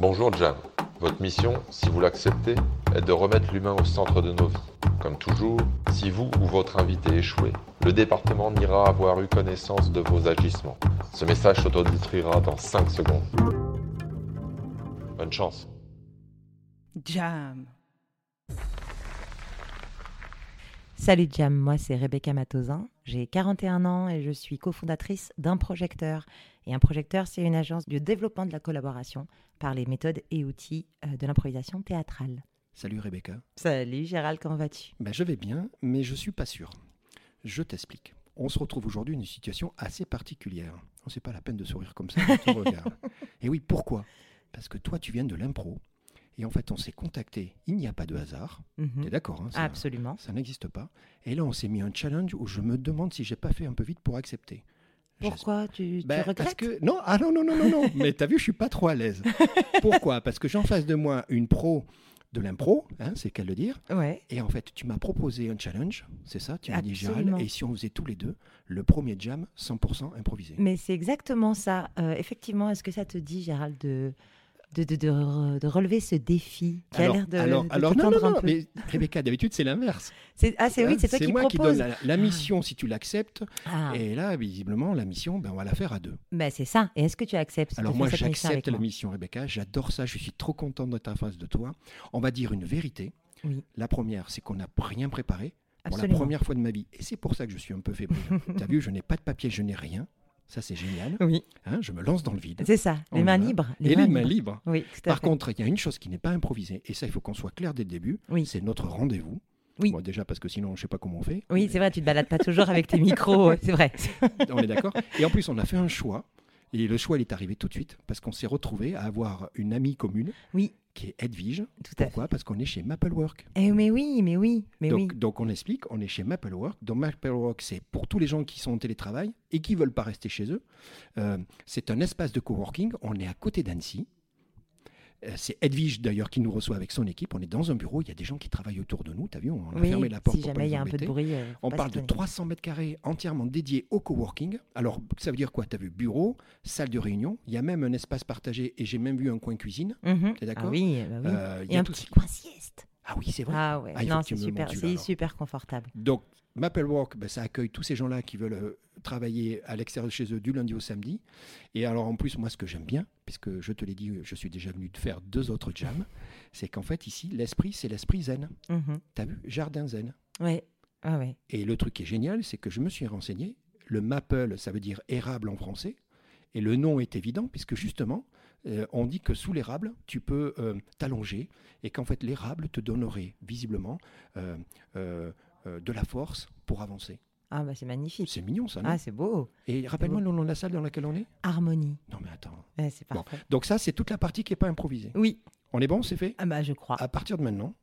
Bonjour Jam. Votre mission, si vous l'acceptez, est de remettre l'humain au centre de nos vies. Comme toujours, si vous ou votre invité échouez, le département n'ira avoir eu connaissance de vos agissements. Ce message s'autodétruira dans 5 secondes. Bonne chance. Jam. Salut Jam, moi c'est Rebecca Matozin, j'ai 41 ans et je suis cofondatrice d'un projecteur. Et un projecteur, c'est une agence de développement de la collaboration par les méthodes et outils euh, de l'improvisation théâtrale. Salut Rebecca. Salut Gérald, comment vas-tu? Ben, je vais bien, mais je suis pas sûr. Je t'explique. On se retrouve aujourd'hui dans une situation assez particulière. On sait pas la peine de sourire comme ça quand on regarde. Et oui, pourquoi? Parce que toi, tu viens de l'impro. Et en fait, on s'est contacté. Il n'y a pas de hasard. Mhm. T'es d'accord hein, Absolument. Ça n'existe pas. Et là, on s'est mis un challenge où je me demande si j'ai pas fait un peu vite pour accepter. Pourquoi tu, tu Ben, regrettes parce que non, ah non non non non non. Mais t'as vu, je suis pas trop à l'aise. Pourquoi? Parce que j'ai en face de moi une pro de l'impro, hein, c'est qu'à le dire. Ouais. Et en fait, tu m'as proposé un challenge, c'est ça Tu m'as dit. Gérald, et si on faisait tous les deux le premier jam 100% improvisé Mais c'est exactement ça. Euh, effectivement, est-ce que ça te dit, Gérald, de, de, de, de re- de relever ce défi qui alors, a l'air de, alors, de alors te non, tendre non, un non, peu mais Rebecca, d'habitude, c'est l'inverse. C'est- Ah, c'est oui, Hein, c'est toi qui moi qui propose. donne la, la mission si tu l'acceptes. Ah, Et là, visiblement, la mission, ben, on va la faire à deux. bah, c'est ça. Et est-ce que tu acceptes Alors moi, j'accepte la mission, Rebecca. J'adore ça. Je suis trop content d'être en face de toi. On va dire une vérité. Oui. La première, c'est qu'on n'a rien préparé pour la première fois de ma vie. Et c'est pour ça que je suis un peu fébrile. tu as vu, je n'ai pas de papier, je n'ai rien. Ça, c'est génial. Oui, Hein, je me lance dans le vide. c'est ça. Les mains libres. Et les mains libres. Oui, tout à Par fait. contre, il y a une chose qui n'est pas improvisée, et ça, il faut qu'on soit clair dès le début. Oui. C'est notre rendez-vous. Oui. Bon, déjà, parce que sinon, je ne sais pas comment on fait. Oui, c'est vrai, tu te balades pas toujours avec tes micros, c'est vrai. on est d'accord. Et en plus, on a fait un choix. Et le choix, il est arrivé tout de suite, parce qu'on s'est retrouvé à avoir une amie commune, Oui. qui est Edwige. Tout à fait. Pourquoi Parce qu'on est chez Maplework. Eh, mais oui, mais oui, mais donc, oui. donc on explique, on est chez Maplework. Donc Maplework, c'est pour tous les gens qui sont en télétravail et qui veulent pas rester chez eux. Euh, c'est un espace de coworking. On est à côté d'Annecy. Euh, C'est Edwige d'ailleurs qui nous reçoit avec son équipe. On est dans un bureau, il y a des gens qui travaillent autour de nous. T'as vu, on a Oui, fermé la porte si pour jamais il y a un peu de bruit. euh, On parle de s'étonner. 300 mètres carrés entièrement dédiés au coworking. Alors, ça veut dire quoi? Tu as vu bureau, salle de réunion, il y a même un espace partagé et j'ai même vu un coin cuisine. Mhm. T'es d'accord? Ah oui, bah oui. Euh, il y Et a un tout petit coin sieste. Ah oui, c'est vrai. Ah ouais, Ah, non, c'est super, c'est super confortable. Donc, Maplework, ben, ça accueille tous ces gens-là qui veulent euh, travailler à l'extérieur de chez eux du lundi au samedi. Et alors, en plus, moi, ce que j'aime bien, puisque je te l'ai dit, je suis déjà venu de faire deux autres jams, c'est qu'en fait, ici, l'esprit, c'est l'esprit zen. Mhm. T'as vu? Jardin zen. Ouais, ah ouais. Et le truc qui est génial, c'est que je me suis renseigné. Le maple, ça veut dire érable en français. Et le nom est évident, puisque justement, euh, on dit que sous l'érable, tu peux euh, t'allonger et qu'en fait, l'érable te donnerait visiblement euh, de la force pour avancer. Ah bah c'est magnifique. C'est mignon, ça, non Ah c'est beau. Et rappelle-moi le nom de la salle dans laquelle on est? Harmonie. Non, mais attends. C'est Bon. Donc ça, c'est toute la partie qui n'est pas improvisée. Oui. On est bon, c'est fait? Ah bah je crois. À partir de maintenant,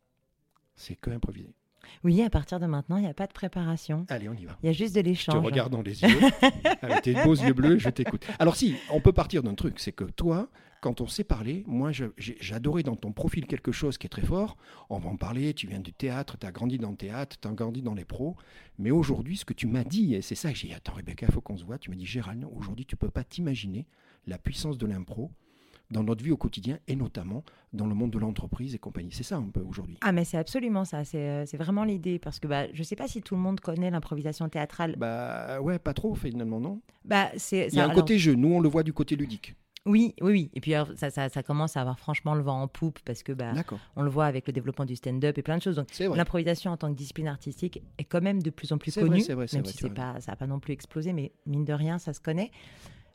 c'est que improvisé. Oui, à partir de maintenant, il n'y a pas de préparation. Allez, on y va. Il y a juste de Je te l'échange. regarde dans les yeux, avec tes beaux yeux bleus, je t'écoute. Alors si, on peut partir d'un truc, c'est que toi, quand on s'est parlé, moi j'adorais dans ton profil quelque chose qui est très fort. On va en parler, tu viens du théâtre, tu as grandi dans le théâtre, tu as grandi dans les pros. Mais aujourd'hui, ce que tu m'as dit, et c'est ça que j'ai dit, attends Rebecca, il faut qu'on se voit, tu m'as dit, Gérald, aujourd'hui, tu peux pas t'imaginer la puissance de l'impro dans notre vie au quotidien, et notamment dans le monde de l'entreprise et compagnie. C'est ça un peu aujourd'hui. Ah mais c'est absolument ça. C'est euh, c'est vraiment l'idée parce que bah je sais pas si tout le monde connaît l'improvisation théâtrale. Bah ouais, pas trop finalement, non Bah c'est. Il y a un alors- côté jeu, nous on le voit du côté ludique. Oui, oui, oui. Et puis alors, ça, ça, ça commence à avoir franchement le vent en poupe parce que bah on le voit avec le développement du stand-up et plein de choses. Donc vrai. l'improvisation en tant que discipline artistique est quand même de plus en plus C'est vrai, connue, c'est vrai, c'est même vrai, si pas, ça n'a pas non plus explosé, mais mine de rien, ça se connaît.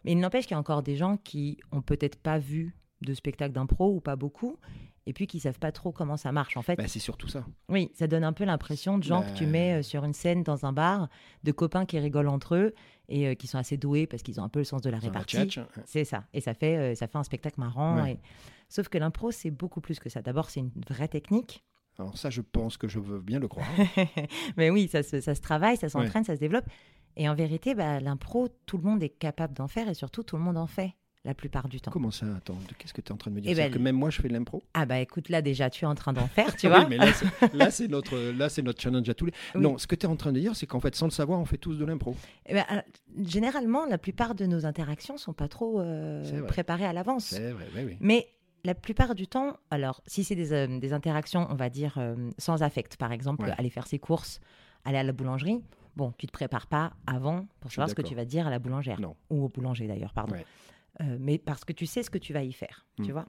Mais il n'empêche qu'il y a encore des gens qui ont peut-être pas vu de spectacle d'impro ou pas beaucoup, et puis qui savent pas trop comment ça marche. En fait, Bah, c'est surtout ça. oui, ça donne un peu l'impression de gens que tu Bah. mets euh, sur une scène dans un bar, de copains qui rigolent entre eux et euh, qui sont assez doués parce qu'ils ont un peu le sens de la répartie. hein. C'est ça. Et ça fait, euh, ça fait un spectacle marrant. Ouais. et- Sauf que l'impro, c'est beaucoup plus que ça. D'abord, c'est une vraie technique. Alors ça, je pense que je veux bien le croire. Mais oui, ça se, ça se travaille, ça s'entraîne, ça se développe. Et en vérité, bah, l'impro, tout le monde est capable d'en faire et surtout, tout le monde en fait la plupart du temps. Comment ça Attends, qu'est-ce que tu es en train de me dire? Eh ben, que même moi, je fais de l'impro? Ah bah écoute, là déjà, tu es en train d'en faire, tu vois. Oui, mais là, c'est- notre, là, notre challenge à tous les. Oui. Non, ce que tu es en train de dire, c'est qu'en fait, sans le savoir, on fait tous de l'impro. Eh ben, alors, généralement, la plupart de nos interactions sont pas trop euh, préparées à l'avance. C'est vrai, oui, oui. Mais la plupart du temps, alors si c'est des, euh, des interactions, on va dire, euh, sans affect, par exemple, Ouais. aller faire ses courses, aller à la boulangerie, bon, tu te prépares pas avant pour savoir ce que tu vas dire à la boulangère. Non. Ou au boulanger d'ailleurs, pardon. Ouais. Euh, mais parce que tu sais ce que tu vas y faire, tu vois.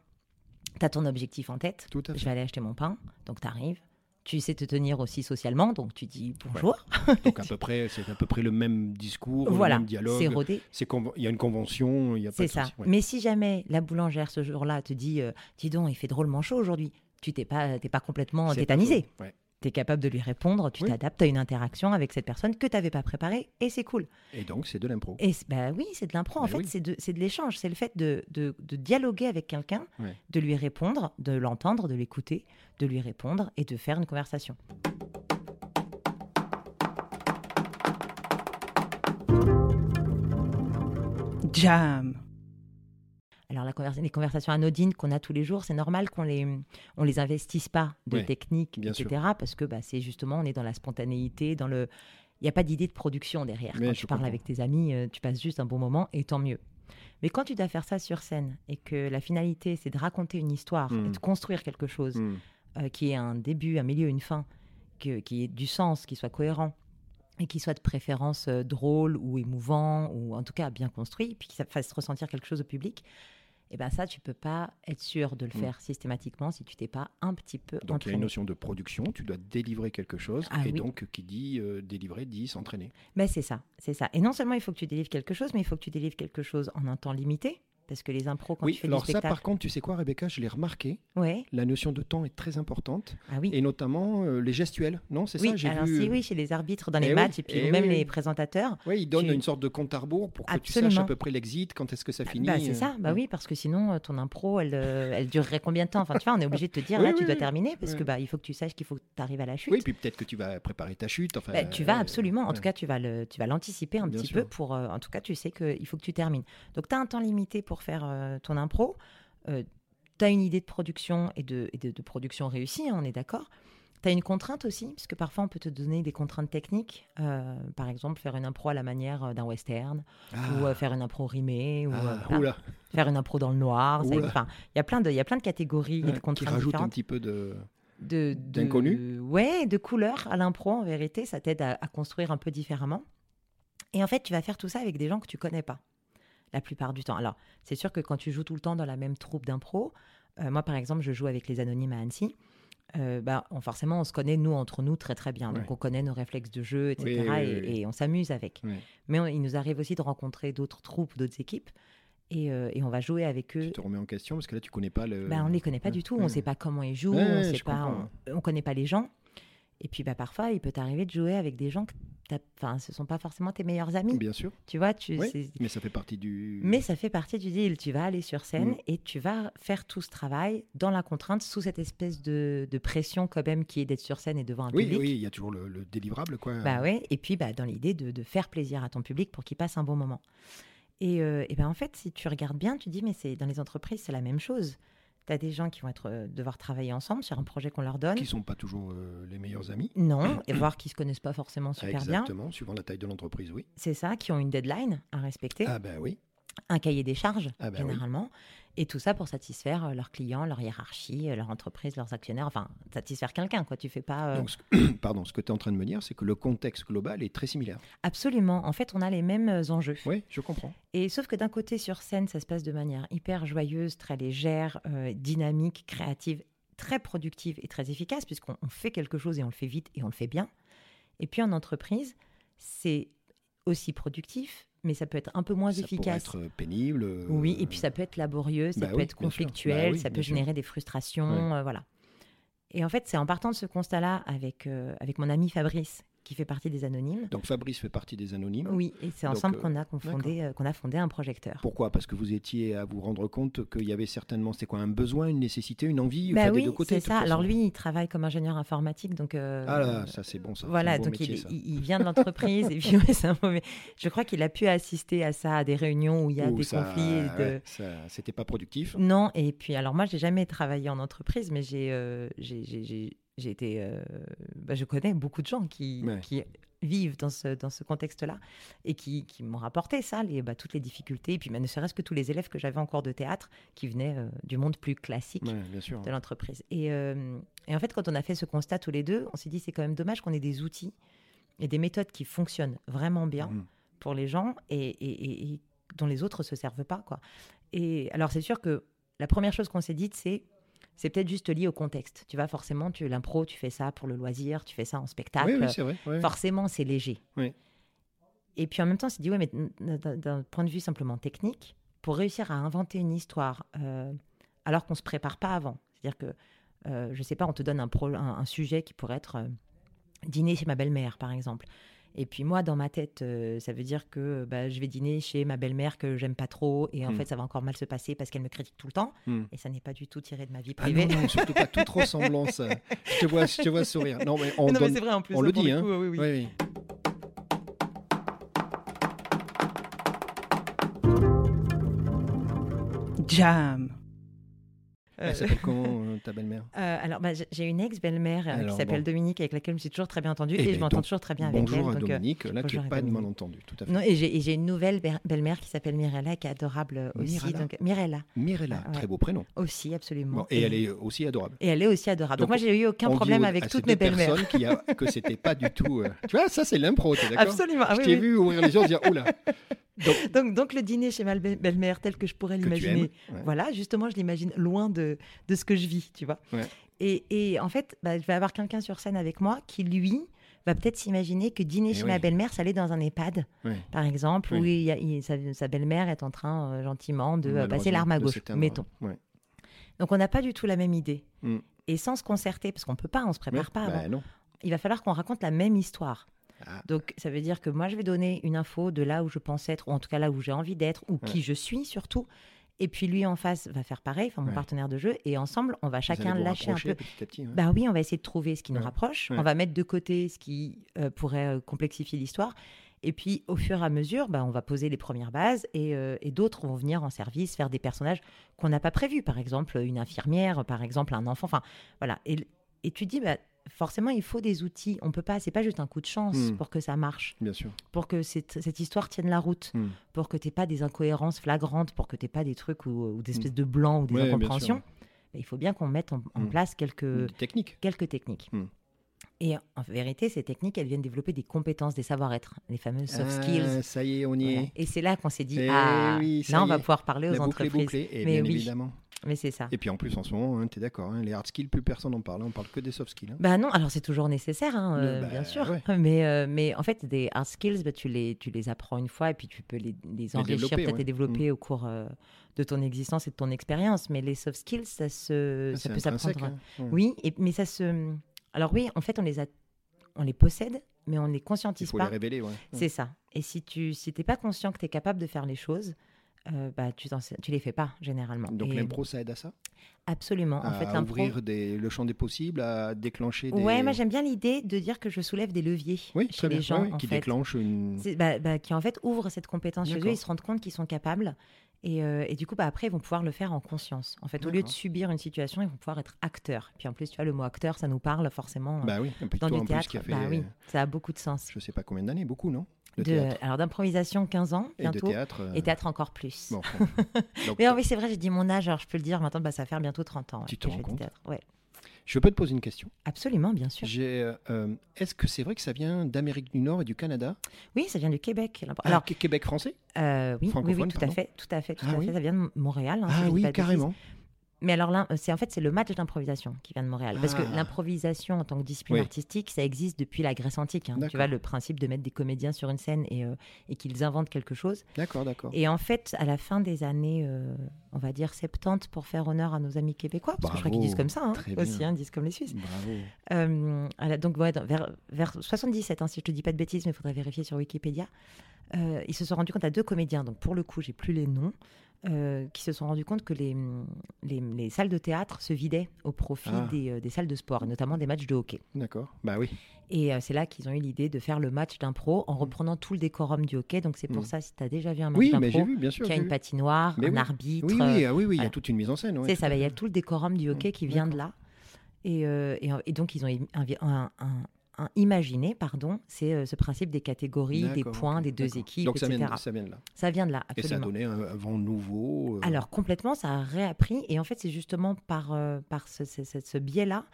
Tu as ton objectif en tête, Tout à je fait. vais aller acheter mon pain, donc tu arrives. Tu sais te tenir aussi socialement, donc tu dis bonjour. Donc à peu près, c'est à peu près le même discours, voilà, le même dialogue. c'est rodé. C'est il y a une convention, il y a C'est ça. Ouais. Mais si jamais la boulangère ce jour-là te dit, euh, dis donc, il fait drôlement chaud aujourd'hui, tu t'es pas, t'es pas complètement pas tétanisé. Ouais. Tu es capable de lui répondre, tu Oui. t'adaptes à une interaction avec cette personne que tu n'avais pas préparée et c'est cool. Et donc c'est de l'impro. Et bah oui, c'est de l'impro. En fait, oui. c'est de, c'est de l'échange. C'est le fait de, de- de dialoguer avec quelqu'un, de lui répondre, de l'entendre, de l'écouter, de lui répondre et de faire une conversation. Jam. Alors, la conversa- les conversations anodines qu'on a tous les jours, c'est normal qu'on les, on les investisse pas de Ouais, technique, etc. Parce que bah, c'est justement, on est dans la spontanéité, dans le. Il n'y a pas d'idée de production derrière. Mais Quand tu parles comprends. avec tes amis, euh, tu passes juste un bon moment et tant mieux. Mais quand tu dois faire ça sur scène et que la finalité, c'est de raconter une histoire, et de construire quelque chose Hmm. euh, qui ait un début, un milieu, une fin, que- qui ait du sens, qui soit cohérent et qui soit de préférence euh, drôle ou émouvant ou en tout cas bien construit, puis que ça fasse ressentir quelque chose au public, et ben ça, tu peux pas être sûr de le Mm. faire systématiquement si tu t'es pas un petit peu Donc il y a entraîné. une notion de production, tu dois délivrer quelque chose, Ah et oui. donc qui dit euh, délivrer dit s'entraîner. Mais c'est ça, c'est ça. Et non seulement il faut que tu délivres quelque chose, mais il faut que tu délivres quelque chose en un temps limité, parce que les impros quand oui, tu fais alors du ça spectacle, par contre, tu sais quoi Rebecca, je l'ai remarqué, ouais, la notion de temps est très importante, ah oui. et notamment euh, les gestuels, non C'est oui, ça j'ai alors vu, si euh, oui, chez les arbitres dans les Eh oui, matchs et puis eh même oui, les oui. présentateurs, Ouais, il donne Tu- une sorte de compte à rebours pour que tu saches Absolument. à peu près l'exit, quand est-ce que ça finit. Bah, c'est euh, ça, bah ouais. oui, parce que sinon, euh, ton impro, elle, euh, elle durerait combien de temps? Enfin, tu vois, on est obligé de te dire, Oui, là, oui, tu dois oui. terminer, parce que bah, il faut que tu saches qu'il faut que tu arrives à la chute. Oui, puis peut-être que tu vas préparer ta chute. Enfin, Bah, tu vas euh, absolument, en tout cas, tu vas le, tu vas l'anticiper un Bien petit sûr. peu pour, euh, en tout cas, tu sais qu'il faut que tu termines. Donc, tu as un temps limité pour faire euh, ton impro. tu as une idée de production et de, et de, de production réussie, hein, on est d'accord. Tu as une contrainte aussi, parce que parfois on peut te donner des contraintes techniques. Euh, par exemple, faire une impro à la manière euh, d'un western, Ah, ou euh, faire une impro rimée, ou ah, euh, faire une impro dans le noir. il y a plein de, il y a plein de catégories et ouais, de qui contraintes rajoute un différentes. petit peu de. De, de- d'inconnu Ouais, de couleurs à l'impro, en vérité. Ça t'aide à, à construire un peu différemment. Et en fait, tu vas faire tout ça avec des gens que tu connais pas, la plupart du temps. Alors, c'est sûr que quand tu joues tout le temps dans la même troupe d'impro, euh, moi, par exemple, je joue avec les Anonymes à Annecy. euh, bah, on- forcément, on se connaît, nous, entre nous, très très bien. Donc, Ouais. on connaît nos réflexes de jeu, etc. Oui, oui, et, oui, oui. et on s'amuse avec. Mais on- il nous arrive aussi de rencontrer d'autres troupes, d'autres équipes. Et, euh, et on va jouer avec eux. Tu te remets en question parce que là, tu connais pas le. Bah, on les connaît pas ouais, du tout, ouais. on sait pas comment ils jouent, on sait pas, on, on connaît pas les gens. Et puis bah parfois, il peut t'arriver de jouer avec des gens que enfin, ce sont pas forcément tes meilleurs amis. Bien sûr. Tu vois, tu Oui, mais ça fait partie du. mais ça fait partie du deal. Tu vas aller sur scène Mm. et tu vas faire tout ce travail dans la contrainte, sous cette espèce de, de pression quand même qui est d'être sur scène et devant un Oui, public. oui, il y a toujours le, le délivrable, quoi. Bah ouais, et puis bah, dans l'idée de, de faire plaisir à ton public pour qu'il passe un bon moment. Et, euh, et ben en fait, si tu regardes bien, tu dis, mais c'est dans les entreprises, c'est la même chose. Tu as des gens qui vont être, euh, devoir travailler ensemble sur un projet qu'on leur donne. Qui sont pas toujours euh, les meilleurs amis. Non, et voir qu'ils se connaissent pas forcément super bien. Exactement, suivant la taille de l'entreprise, oui. C'est ça, qui ont une deadline à respecter, Ah, ben oui. Un cahier des charges, Ah bah oui. généralement. Et tout ça pour satisfaire euh, leurs clients, leur hiérarchie, euh, leur entreprise, leurs actionnaires. Enfin, satisfaire quelqu'un, quoi. Tu fais pas. euh, Donc, ce, pardon, ce que tu es en train de me dire, c'est que le contexte global est très similaire. Absolument. En fait, on a les mêmes enjeux. Oui, je comprends. Et sauf que d'un côté, sur scène, ça se passe de manière hyper joyeuse, très légère, euh, dynamique, créative, très productive et très efficace, puisqu'on on fait quelque chose et on le fait vite et on le fait bien. Et puis en entreprise, c'est aussi productif, mais ça peut être un peu moins ça efficace. pourrait être pénible. euh, Oui, et puis ça peut être laborieux, ça bah peut oui, être conflictuel, Bah oui, ça peut sûr. générer des frustrations, euh, voilà. Et en fait, c'est en partant de ce constat-là avec, euh, avec mon ami Fabrice, qui fait partie des Anonymes. Donc Fabrice fait partie des anonymes. Oui, et c'est ensemble euh, qu'on a, confondé, euh, qu'on a fondé un projecteur. Pourquoi? Parce que vous étiez à vous rendre compte qu'il y avait certainement, c'était quoi, un besoin, une nécessité, une envie Bah enfin, des oui, deux côtés. c'est ça. Alors lui, il travaille comme ingénieur informatique, donc euh, Ah là, ça c'est bon, ça. voilà, c'est donc métier, il, ça. il- il vient de l'entreprise et puis ouais, c'est un mauvais. Je crois qu'il a pu assister à ça, à des réunions où il y a des ça- conflits. de- ouais, c'était pas productif. Non, et puis alors moi, j'ai jamais travaillé en entreprise, mais j'ai euh, j'ai- j'ai- été, euh, bah, je connais beaucoup de gens qui, Ouais. qui vivent dans ce, dans ce contexte-là et qui, qui m'ont rapporté ça, les, bah, toutes les difficultés, et puis bah, ne serait-ce que tous les élèves que j'avais en cours de théâtre qui venaient euh, du monde plus classique Ouais, bien sûr. de l'entreprise. Et, euh, et en fait, quand on a fait ce constat tous les deux, on s'est dit c'est quand même dommage qu'on ait des outils et des méthodes qui fonctionnent vraiment bien Mhm. pour les gens et, et- et- et dont les autres se servent pas. Quoi. Et alors, c'est sûr que la première chose qu'on s'est dite, c'est c'est peut-être juste lié au contexte. Tu vas forcément, tu l'impro, tu fais ça pour le loisir, tu fais ça en spectacle. Oui, oui, c'est vrai. ouais. Forcément, c'est léger. Oui. Et puis en même temps, on s'est dit, ouais, mais d'un point de vue simplement technique, pour réussir à inventer une histoire euh, alors qu'on ne se prépare pas avant, c'est-à-dire que, euh, je sais pas, on te donne un, pro- un, un sujet qui pourrait être euh, dîner chez ma belle-mère, par exemple. Et puis moi, dans ma tête, euh, ça veut dire que bah, je vais dîner chez ma belle-mère que j'aime pas trop, et en Hmm. fait, ça va encore mal se passer parce qu'elle me critique tout le temps, Hmm. et ça n'est pas du tout tiré de ma vie Ah privée. non, non, surtout pas toute ressemblance. je, te vois, je te vois sourire. Non, mais on non, mais donne- c'est vrai en plus. on hein, le pour dit, le hein. coup, oui, oui. Oui, oui. Jam. Euh, Elle s'appelle comment euh, ta belle-mère Euh, alors, bah, j'ai- une ex-belle-mère euh, qui s'appelle bon. Dominique, avec laquelle je me suis toujours très bien entendue, Eh et ben, je m'entends toujours très bien avec Bonjour elle. à donc, euh, Dominique, là qui bonjour n'est à pas de malentendu, tout à fait. non, et j'ai une nouvelle belle-mère qui s'appelle Mirella, qui est adorable euh, aussi. Mirella. Donc, Mirella, Mirella, Ah, très beau prénom. aussi, absolument. Et elle est aussi adorable. et elle est aussi adorable. Donc, moi, j'ai eu aucun problème avec à toutes mes belles-mères. que c'était pas du tout. euh, Tu vois, ça c'est l'impro, d'accord? Absolument. Ah, Je t'ai vu ouvrir les yeux et dire oula. Donc, Donc, donc, le dîner chez ma belle- belle-mère, tel que je pourrais l'imaginer, ouais. Voilà, justement, je l'imagine loin de, de ce que je vis, tu vois. Ouais. Et, et en fait, bah, je vais avoir quelqu'un sur scène avec moi qui, lui, va peut-être s'imaginer que dîner Eh chez oui. ma belle-mère, ça allait dans un EHPAD, par exemple, Oui. où il y a- il- sa, sa belle-mère est en train euh, gentiment de euh, passer l'arme à gauche, mettons. Ouais. Donc, on n'a pas du tout la même idée. Mm. Et sans se concerter, parce qu'on peut pas, on se prépare pas bah avant, il va falloir qu'on raconte la même histoire. Ah. Donc, ça veut dire que moi, je vais donner une info de là où je pense être, ou en tout cas là où j'ai envie d'être, ou Ouais. qui je suis surtout. Et puis lui en face va faire pareil, enfin mon Ouais. partenaire de jeu, et ensemble, on va Vous chacun lâcher un peu. Petit à petit, ouais. Bah oui, on va essayer de trouver ce qui nous rapproche. On va mettre de côté ce qui euh, pourrait euh, complexifier l'histoire. Et puis, au fur et à mesure, bah, on va poser les premières bases et, euh, et d'autres vont venir en service faire des personnages qu'on n'a pas prévus. Par exemple, une infirmière, par exemple, un enfant. Enfin, voilà. Et, et tu dis, bah, forcément, il faut des outils. On peut pas, c'est pas juste un coup de chance Hmm. pour que ça marche, Bien sûr. pour que cette, cette histoire tienne la route, Hmm. pour que tu pas des incohérences flagrantes, pour que tu pas des trucs ou, ou des espèces de blancs ou des Hmm. Ouais, incompréhensions. il faut bien qu'on mette en, en Hmm. place quelques, Des techniques. quelques techniques. Hmm. Et en vérité, ces techniques, elles viennent développer des compétences, des savoir-être, les fameuses soft skills. Ah, ça y est, on y Voilà. est. Et c'est là qu'on s'est dit, Eh ah, oui, là, on va pouvoir parler aux entreprises. bouclée, et Mais bien oui. évidemment. Mais c'est ça. Et puis en plus, en ce moment, hein, tu es d'accord, hein, les hard skills, plus personne n'en parle. hein, On parle que des soft skills. hein. Bah non, alors c'est toujours nécessaire, euh, bah, bien sûr. ouais. Mais, euh, mais en fait, des hard skills, bah, tu, les, tu les apprends une fois et puis tu peux les, les enrichir, peut-être ouais. les développer au cours euh, de ton existence et de ton expérience. Mais les soft skills, ça, se, Ah, ça peut s'apprendre. Oui, et, mais ça se. Alors oui, en fait, on les, a... on les possède, mais on ne les Il conscientise faut pas. les révéler. Ouais. C'est ça. Et si tu si t'es pas conscient que tu es capable de faire les choses, euh, bah, tu, tu les fais pas généralement. Donc l'impro, ça aide à ça? Absolument. En À fait, ouvrir des- le champ des possibles, à déclencher des. Ouais, moi j'aime bien l'idée de dire que je soulève des leviers Oui, chez bien. les gens, en qui fait. déclenche une. Bah, bah, qui en fait ouvrent cette compétence chez eux, ils se rendent compte qu'ils sont capables. Et, euh, et du coup, bah, après, ils vont pouvoir le faire en conscience. En fait, au lieu de subir une situation, ils vont pouvoir être acteurs. Puis en plus, tu vois, le mot acteur, ça nous parle forcément euh, Bah oui, dans plus théâtre. qui a fait, bah oui, ça a beaucoup de sens. je sais pas combien d'années, beaucoup, non? De De- théâtre. alors d'improvisation, 15 ans Et bientôt. théâtre. euh, Et théâtre encore plus. bon, enfin, donc, Mais ah oui, c'est vrai, j'ai dit mon âge, alors je peux le dire maintenant, bah, ça va faire bientôt 30 ans. Tu te rends fais du compte théâtre. Ouais. Je peux te poser une question? Absolument, bien sûr. Euh, euh, Est-ce que c'est vrai que ça vient d'Amérique du Nord et du Canada? Oui, ça vient du Québec. Alors, Alors, Québec français? euh, oui, oui, oui, francophone, tout à fait, tout à fait, tout Ah à oui fait. Ça vient de Montréal. hein, Ah oui, carrément. Mais alors là, euh, c'est en fait c'est le match d'improvisation qui vient de Montréal, parce que Ah. l'improvisation en tant que discipline Oui. artistique, ça existe depuis la Grèce antique. hein. Tu vois le principe de mettre des comédiens sur une scène et, euh, et qu'ils inventent quelque chose. D'accord, d'accord. Et en fait, à la fin des années, euh, on va dire 70, pour faire honneur à nos amis québécois, parce que je crois qu'ils Bravo, disent comme ça hein, aussi, hein, ils disent comme les Suisses. Bravo. Euh, la- donc ouais, dans- vers, vers 77, hein, si je te dis pas de bêtises, mais il faudrait vérifier sur Wikipédia. ils se sont rendus compte à deux comédiens, donc pour le coup, j'ai plus les noms, euh, qui se sont rendus compte que les, les, les salles de théâtre se vidaient au profit Ah. des, euh, des salles de sport, et notamment des matchs de hockey. D'accord. Bah oui. Et euh, c'est là qu'ils ont eu l'idée de faire le match d'impro en reprenant tout le décorum du hockey. Donc c'est pour Mm. ça, si tu as déjà vu un match Oui, d'impro, vu, bien sûr. qui a une vu. patinoire, Mais un oui. arbitre, Oui, oui, ah oui, oui, il y a toute une mise en scène. ouais, c'est ça, bah, il y a tout le décorum du hockey Mm, qui vient de là. Et, et, et donc, ils ont un- un- un- imaginer, pardon, c'est euh, ce principe des catégories, des points, des deux équipes, Donc ça etc. vient, de, ça vient de là. Ça vient de là, Et ça a absolument. donné un, un vent nouveau. euh, Alors complètement, ça a réappris. Et en fait, c'est justement par, euh, par ce, ce- ce- ce biais-là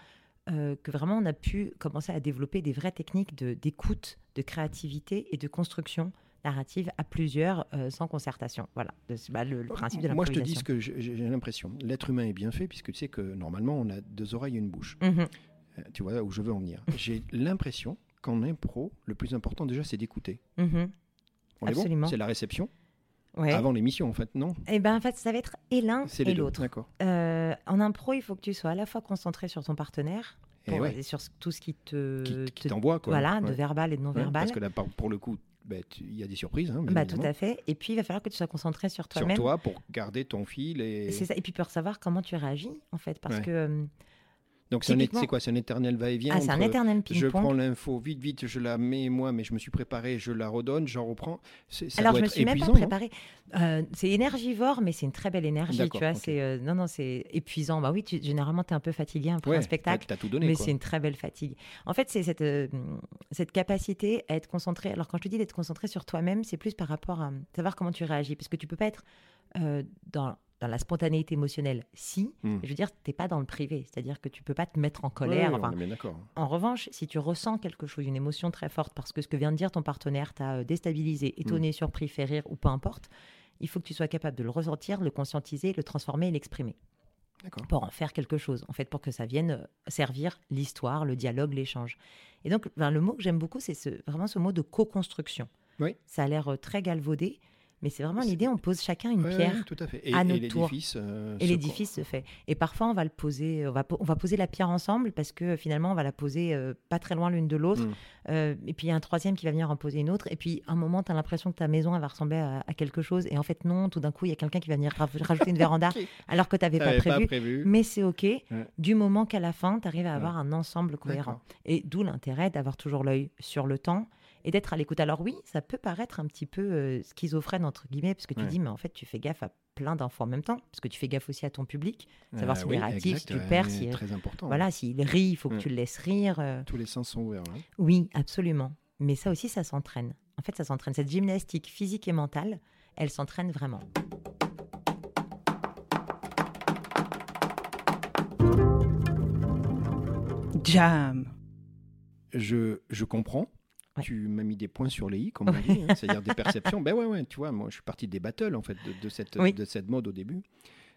que vraiment on a pu commencer à développer des vraies techniques de- d'écoute, de, créativité et de construction narrative à plusieurs euh, sans concertation. Voilà, bah, le, le principe de Moi, je te dis ce que j'ai l'impression. L'être humain est bien fait, puisque tu sais que normalement, on a deux oreilles et une bouche. Euh, Tu vois où je veux en venir. J'ai l'impression qu'en impro, le plus important déjà, c'est d'écouter. Mhm. On Absolument. C'est la réception? Ouais. Avant l'émission, en fait, non? Et ben en fait, ça va être et l'un et l'autre. Euh, en impro, il faut que tu sois à la fois concentré sur ton partenaire, Et pour- ouais, sur tout ce qui te, qui, qui te- t'envoie, quoi. voilà, de verbal et de non verbal. Parce que là, pour le coup, tu- il y a des surprises. Hein, Bah, tout à fait. Et puis, il va falloir que tu sois concentré sur Sur toi-même. toi, pour garder ton fil. Et... C'est ça. Et puis, pour savoir comment tu réagis, en fait. Parce que euh, Donc, c'est Typiquement- quoi? C'est un éternel va-et-vient ah, c'est un éternel Je prends ping-pong. l'info vite, vite, je la mets moi, mais je me suis préparé, je la redonne, j'en reprends. Ça Alors, doit je me suis même pas préparée. Euh, c'est énergivore, mais c'est une très belle énergie. Tu vois, c'est euh, non, non, c'est épuisant. Bah oui, tu, généralement, tu es un peu fatigué après Ouais, un spectacle. T'as tout donné. Mais c'est une très belle fatigue. En fait, c'est cette, euh, cette capacité à être concentré. Alors, quand je te dis d'être concentré sur toi-même, c'est plus par rapport à savoir comment tu réagis. Parce que tu peux pas être dans, dans la spontanéité émotionnelle. Si, Hmm. je veux dire, tu pas dans le privé. C'est-à-dire que tu peux pas te mettre en colère. enfin, d'accord. en revanche, si tu ressens quelque chose, une émotion très forte, parce que ce que vient de dire ton partenaire t'a euh, déstabilisé, Mm. étonné, surpris, fait rire ou peu importe, il faut que tu sois capable de le ressentir, le conscientiser, le transformer et l'exprimer pour en faire quelque chose, en fait, pour que ça vienne euh, servir l'histoire, le dialogue, l'échange. Et donc, ben, le mot que j'aime beaucoup, c'est ce, vraiment ce mot de co-construction. Oui. Ça a l'air euh, très galvaudé, mais c'est vraiment l'idée, on pose chacun une Ouais, pierre. ouais, tout à fait. Et, à et notre tour. l'édifice. euh, Et se- l'édifice se fait. Et parfois, on va le poser, on va, po- on va poser la pierre ensemble parce que finalement, on va la poser euh, pas très loin l'une de l'autre. Mm. Euh, et puis, il y a un troisième qui va venir en poser une autre. Et puis, un moment, tu as l'impression que ta maison, elle va ressembler à, à quelque chose. Et en fait, non, tout d'un coup, il y a quelqu'un qui va venir raj- rajouter une véranda alors que tu n'avais pas prévu. Mais c'est OK, Ouais. du moment qu'à la fin, tu arrives à avoir un ensemble cohérent. Et d'où l'intérêt d'avoir toujours l'œil sur le temps et d'être à l'écoute. Alors oui, ça peut paraître un petit peu euh, schizophrène, entre guillemets, parce que tu Ouais. dis, mais en fait, tu fais gaffe à plein d'infos en même temps, parce que tu fais gaffe aussi à ton public, savoir Euh, s'il oui, est réactif, exact, si tu ouais, perds, si... Très important. Voilà, s'il rit, il faut que Ouais. tu le laisses rire. euh, Tous les sens sont ouverts. hein. Oui, absolument. Mais ça aussi, ça s'entraîne. En fait, ça s'entraîne. Cette gymnastique physique et mentale, elle s'entraîne vraiment. Jam. Je, je comprends. Ouais. Tu m'as mis des points sur les i, comme on dit, hein, c'est-à-dire des perceptions. Ben ouais, ouais, tu vois, moi je suis parti des battles en fait, de, de cette, Oui. de cette mode au début.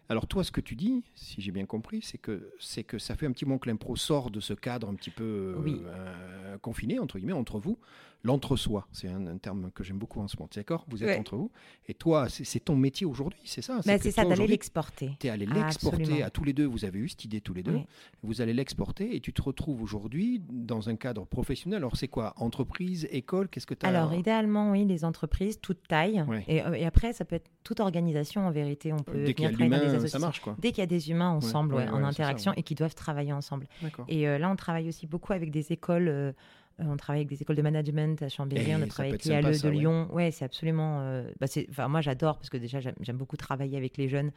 Alors toi, ce que tu dis, si j'ai bien compris, c'est que, c'est que ça fait un petit moment que l'impro sort de ce cadre un petit peu Oui. euh, confiné, entre guillemets, entre vous. L'entre-soi, c'est un, un terme que j'aime beaucoup en ce moment. D'accord? Vous êtes Ouais. entre vous. Et toi, c'est, ton métier aujourd'hui, c'est ça? Bah, c'est ça, d'aller l'exporter. Tu es allé l'exporter à tous les deux, vous avez eu cette idée tous les deux, Oui. vous allez l'exporter et tu te retrouves aujourd'hui dans un cadre professionnel. Alors c'est quoi? Entreprise, école Qu'est-ce que tu as Alors, idéalement, oui, les entreprises, toute taille. Et, euh, et après, ça peut être toute organisation, en vérité. On peut Dès qu'il y a ça marche quoi. Dès qu'il y a des humains ensemble, ouais, ouais, ouais, en ça, interaction et qui doivent travailler ensemble. Et euh, là, on travaille aussi beaucoup avec des écoles. euh, euh, on travaille avec des écoles de management à Chambéry, on a travaillé avec l'IALE de. Lyon. Ouais, c'est absolument. euh, bah, enfin, moi, j'adore parce que déjà, j'aime j'aime beaucoup travailler avec les jeunes,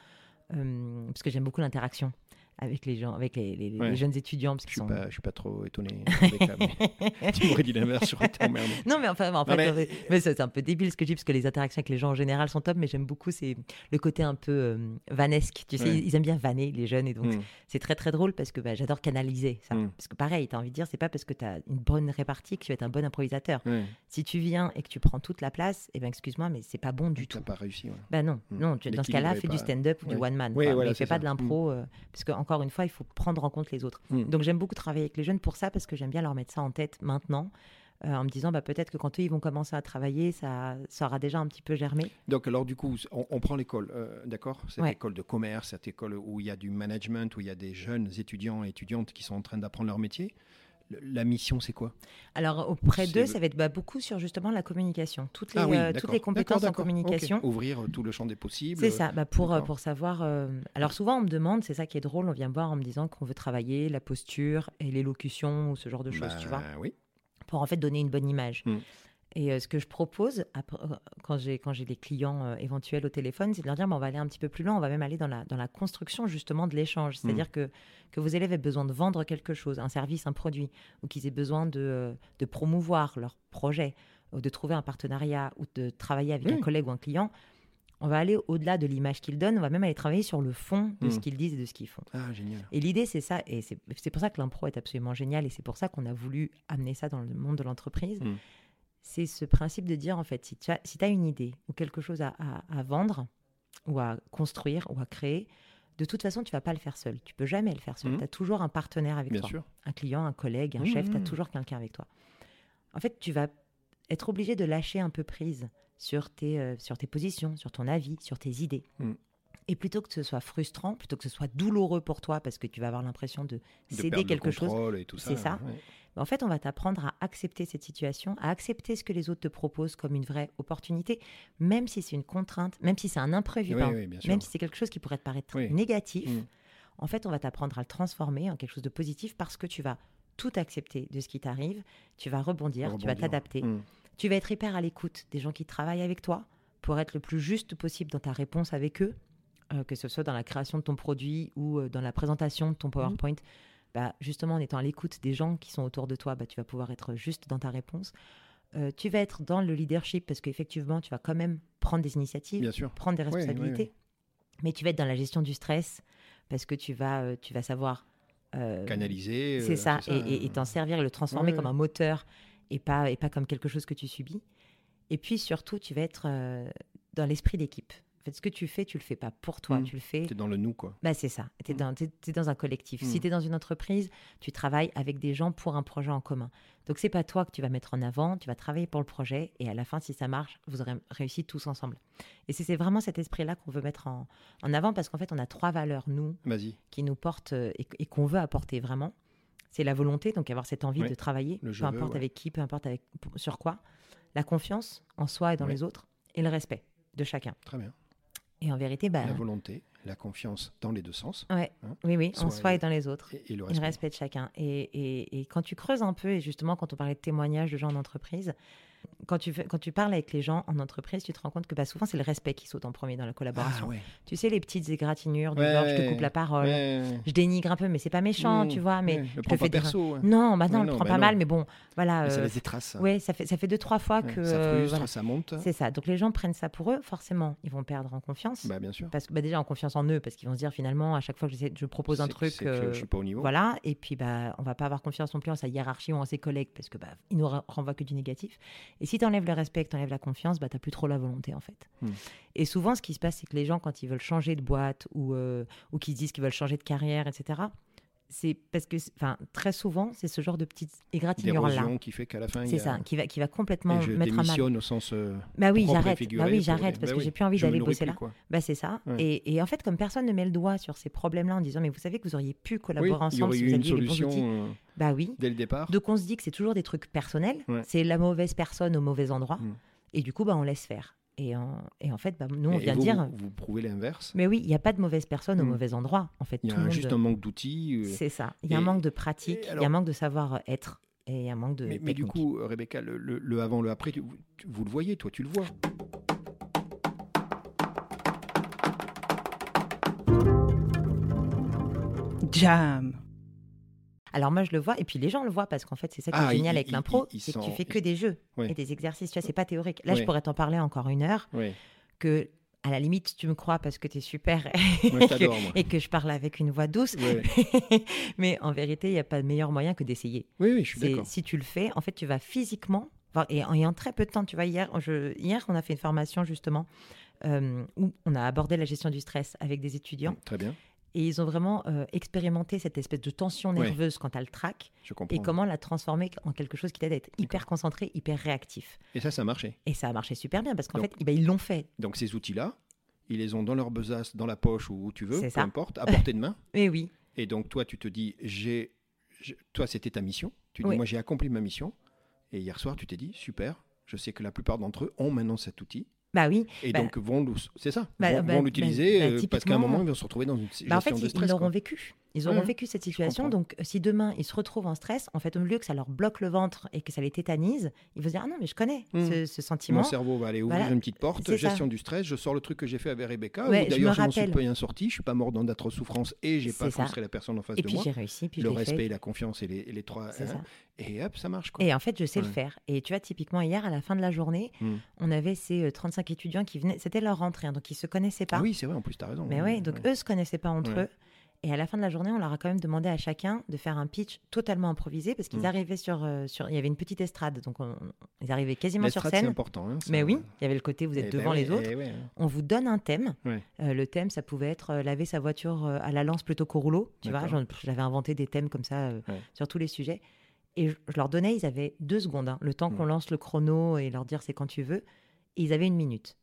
euh, parce que j'aime beaucoup l'interaction avec les gens, avec les, les- les Ouais. jeunes étudiants, parce Je qu'ils suis sont. pas, je suis pas trop étonné. Tu m'aurais dit l'inverse, j'aurais été emmerdé. Non, mais enfin, en fait, mais- mais c'est un peu débile ce que je dis, parce que les interactions avec les gens en général sont top, mais j'aime beaucoup c'est le côté un peu euh, vanesque. Tu sais, Ouais. ils, ils aiment bien vanner, les jeunes, et donc Hmm. c'est très très drôle parce que bah, j'adore canaliser ça. Mm. Parce que pareil, tu as envie de dire, c'est pas parce que tu as une bonne répartie que tu vas être un bon improvisateur. Ouais. Si tu viens et que tu prends toute la place, eh ben excuse-moi, mais c'est pas bon du T'as tout. pas réussi. Bah non, Mm. non tu- dans ce cas-là, fais du stand-up ou du one man. Quoi, voilà, mais fais pas de l'impro, euh, parce que encore une fois, il faut prendre en compte les autres. Mm. Donc j'aime beaucoup travailler avec les jeunes pour ça, parce que j'aime bien leur mettre ça en tête maintenant, euh, en me disant bah, peut-être que quand eux ils vont commencer à travailler, ça, ça aura déjà un petit peu germé. Donc, alors, du coup, on, on prend l'école, euh, d'accord? Cette Ouais. école de commerce, cette école où il y a du management, où il y a des jeunes étudiants et étudiantes qui sont en train d'apprendre leur métier? La mission, c'est quoi? Alors auprès d'eux, le- ça va être bah, beaucoup sur justement la communication, toutes les, Ah oui, euh, toutes les compétences en communication. Ouvrir euh, tout le champ des possibles. C'est ça, bah, pour, euh, pour savoir. euh, Alors souvent, on me demande, c'est ça qui est drôle, on vient me voir en me disant qu'on veut travailler la posture et l'élocution ou ce genre de choses, tu vois, Bah Oui. pour en fait donner une bonne image. Mm. Et euh, ce que je propose après, euh, quand j'ai quand j'ai les clients euh, éventuels au téléphone, c'est de leur dire on va aller un petit peu plus loin, on va même aller dans la, dans la construction justement de l'échange. C'est-à-dire que, que vos élèves aient besoin de vendre quelque chose, un service, un produit, ou qu'ils aient besoin de, de promouvoir leur projet, ou de trouver un partenariat, ou de travailler avec un Oui. collègue ou un client. On va aller au-delà de l'image qu'ils donnent, on va même aller travailler sur le fond de ce Mm. qu'ils disent et de ce qu'ils font. Ah, génial. Et l'idée, c'est ça, et c'est c'est pour ça que l'impro est absolument génial, et c'est pour ça qu'on a voulu amener ça dans le monde de l'entreprise. C'est ce principe de dire, en fait, si tu as, si as une idée ou quelque chose à, à- à vendre, ou à construire, ou à créer, de toute façon, tu vas pas le faire seul. Tu peux jamais le faire seul. Mhm. Tu as toujours un partenaire avec Bien toi. sûr. Un client, un collègue, un Mhm, chef, tu as mhm. toujours quelqu'un avec toi. En fait, tu vas être obligé de lâcher un peu prise sur tes, euh, sur tes positions, sur ton avis, sur tes idées. Et plutôt que ce soit frustrant, plutôt que ce soit douloureux pour toi, parce que tu vas avoir l'impression de De céder quelque chose, c'est ça. ouais. en fait, on va t'apprendre à accepter cette situation, à accepter ce que les autres te proposent comme une vraie opportunité, même si c'est une contrainte, même si c'est un imprévu, Oui, oui, même si c'est quelque chose qui pourrait te paraître Oui. négatif. Mm. En fait, on va t'apprendre à le transformer en quelque chose de positif parce que tu vas tout accepter de ce qui t'arrive, tu vas rebondir, tu vas t'adapter, Mm. tu vas être hyper à l'écoute des gens qui travaillent avec toi pour être le plus juste possible dans ta réponse avec eux, euh, que ce soit dans la création de ton produit ou euh, dans la présentation de ton PowerPoint. Bah, justement, en étant à l'écoute des gens qui sont autour de toi, bah, tu vas pouvoir être juste dans ta réponse. Euh, tu vas être dans le leadership parce qu'effectivement, tu vas quand même prendre des initiatives, Bien sûr. prendre des oui, responsabilités. Mais tu vas être dans la gestion du stress parce que tu vas, tu vas savoir Canaliser. c'est euh, ça, et- t'en servir et le transformer comme un moteur et pas, et pas comme quelque chose que tu subis. Et puis surtout, tu vas être dans l'esprit d'équipe. En fait, ce que tu fais, tu le fais pas pour toi, Mm. tu le fais. T'es dans le nous, quoi. Bah, c'est ça, tu es, Mm. dans, un collectif. Si Mm. tu es dans une entreprise, tu travailles avec des gens pour un projet en commun. Donc, c'est pas toi que tu vas mettre en avant, tu vas travailler pour le projet et à la fin, si ça marche, vous aurez réussi tous ensemble. Et c'est vraiment cet esprit-là qu'on veut mettre en, en avant parce qu'en fait, on a trois valeurs, nous, qui nous portent euh, et, et qu'on veut apporter vraiment. C'est la volonté, donc avoir cette envie de travailler, le peu veux, importe ouais. avec qui, peu importe avec, sur quoi. La confiance en soi et dans les autres. Et le respect de chacun. Très bien. Et en vérité, bah, La volonté, la confiance dans les deux sens. ouais, hein. oui, oui, en Soi et- dans les autres. Et, et le respect. de chacun. Et, et- et quand tu creuses un peu, et justement quand on parlait de témoignages de gens en entreprise, quand tu, fais- quand tu parles avec les gens en entreprise, tu te rends compte que bah, souvent c'est le respect qui saute en premier dans la collaboration. Ah, ouais. Tu sais, les petites égratignures du Ouais, genre je te coupe la parole, Ouais, je dénigre un peu, mais c'est pas méchant, Mm, tu vois, mais je le prends pas des- perso. Non, bah non, Ouais, on le prend bah pas non. mal, mais bon, voilà. Mais ça euh, laisse des traces. ouais, ça fait, ça fait deux, trois fois que. ça frustre, voilà. ça monte. C'est ça. Donc les gens prennent ça pour eux, forcément, ils vont perdre en confiance. Bah, bien sûr. Parce que bah, déjà en confiance en eux, parce qu'ils vont se dire finalement, à chaque fois que je propose un truc. que euh, je suis pas au niveau. voilà, et puis bah, on va pas avoir confiance non plus en sa hiérarchie ou en ses collègues parce que bah, il nous re- renvoie que du négatif. Et si tu enlèves le respect, que tu enlèves la confiance, bah, tu plus trop la volonté en fait. Hmm. Et souvent, ce qui se passe, c'est que les gens, quand ils veulent changer de boîte ou, euh, ou qu'ils disent qu'ils veulent changer de carrière, etc., c'est parce que, enfin, très souvent, c'est ce genre de petites égratignures-là. D'érosion qui fait qu'à la fin, C'est a... ça, qui va, qui va complètement Et je mettre à mal. démissionne au sens euh, Bah oui, et j'arrête. Bah oui, j'arrête les- parce bah que oui, j'ai plus envie d'aller bosser plus, là. quoi. Bah c'est ça. Ouais. Et, et en fait, comme personne ne met le doigt sur ces problèmes-là en disant mais vous savez que vous auriez pu collaborer Oui, il y ensemble aurait si eu vous une aviez les bons solution outils. euh, Bah oui. dès le départ. Donc on se dit que c'est toujours des trucs personnels. Ouais. C'est la mauvaise personne au mauvais endroit. Mm. Et du coup, bah on laisse faire. Et en, et en fait, bah, nous on Et vient vous, dire. Vous, vous prouvez l'inverse? Mais oui, il n'y a pas de mauvaise personne au Mm. mauvais endroit. En fait, Il y tout a monde. juste un manque d'outils. euh, C'est ça. Il y a un manque de pratique. Il y a un manque de savoir-être. Et il y a un manque de. Mais, mais du coup, euh, Rebecca, le, le- le avant, le après, tu- tu- vous le voyez, toi, tu le vois. Jam. Alors moi je le vois et puis les gens le voient parce qu'en fait c'est ça qui Ah, est génial ils- avec l'impro, c'est que tu sont- fais que des jeux et des exercices, tu vois, c'est pas théorique. Là je pourrais t'en parler encore une heure, Oui. que à la limite tu me crois parce que tu es super Moi, je t'adore, moi. et que je parle avec une voix douce, Ouais. mais en vérité il n'y a pas de meilleur moyen que d'essayer. Oui, oui, je suis d'accord. Si tu le fais, en fait tu vas physiquement, et en, et en très peu de temps, tu vois, hier, je, hier on a fait une formation justement euh, où on a abordé la gestion du stress avec des étudiants. Très bien, Et ils ont vraiment euh, expérimenté cette espèce de tension nerveuse quand tu as le trac je comprends. et comment la transformer en quelque chose qui t'aide à être hyper concentré, hyper réactif. Et ça, ça a marché. Et ça a marché super bien parce qu'en fait, eh ben, ils l'ont fait. Donc ces outils-là, ils les ont dans leur besace, dans la poche ou où tu veux, peu ça. importe, à portée de main. Mais oui, Et donc toi, tu te dis, j'ai, toi, c'était ta mission. Tu dis, Oui. moi, j'ai accompli ma mission. Et hier soir, tu t'es dit, super. Je sais que la plupart d'entre eux ont maintenant cet outil. Bah oui. Et bah- donc, vont, c'est ça, Bah, vont, bah, vont l'utiliser euh, parce qu'à un moment, ils vont se retrouver dans une en fait, de ils- stress. ils l'auront vécu. Ils auront vécu cette situation. Donc, si demain ils se retrouvent en stress, en fait, au lieu que ça leur bloque le ventre et que ça les tétanise, ils vont se dire Ah non, mais je connais Mm. ce, ce sentiment. Mon cerveau va aller ouvrir Voilà. une petite porte, ça. gestion du stress, je sors le truc que j'ai fait avec Rebecca, Ouais, je d'ailleurs me je m'en suis bien sorti, je suis pas mort dans d'atroces souffrances et j'ai pas frustré la personne en face Et de puis moi. réussi, puis Le je respect, fait. la confiance et les, et les trois. Hein. Et hop, ça marche quoi. Et en fait, je sais le Ouais. faire. Et tu vois, typiquement, hier, à la fin de la journée, Mm. on avait ces euh, 35 étudiants qui venaient. C'était leur rentrée, hein, donc ils se connaissaient pas. Ah oui, c'est vrai, en plus, tu as raison. Mais ouais, donc eux se connaissaient pas entre Ouais. eux. Et à la fin de la journée, on leur a quand même demandé à chacun de faire un pitch totalement improvisé parce qu'ils Mm. arrivaient sur, euh, sur. Il y avait une petite estrade, donc on- ils arrivaient quasiment sur L'estrade, c'est scène. important. hein, Mais oui, il y avait le côté vous êtes Eh ben devant ouais, les autres. eh ouais, hein. On vous donne un thème. Ouais. Euh, le thème, ça pouvait être euh, laver sa voiture euh, à la lance plutôt qu'au rouleau. Tu vois, j'avais inventé des thèmes comme ça euh, Ouais. sur tous les sujets. Et je, je leur donnais, ils avaient deux secondes, hein, le temps qu'on Mm. lance le chrono et leur dire c'est quand tu veux. Et ils avaient une minute.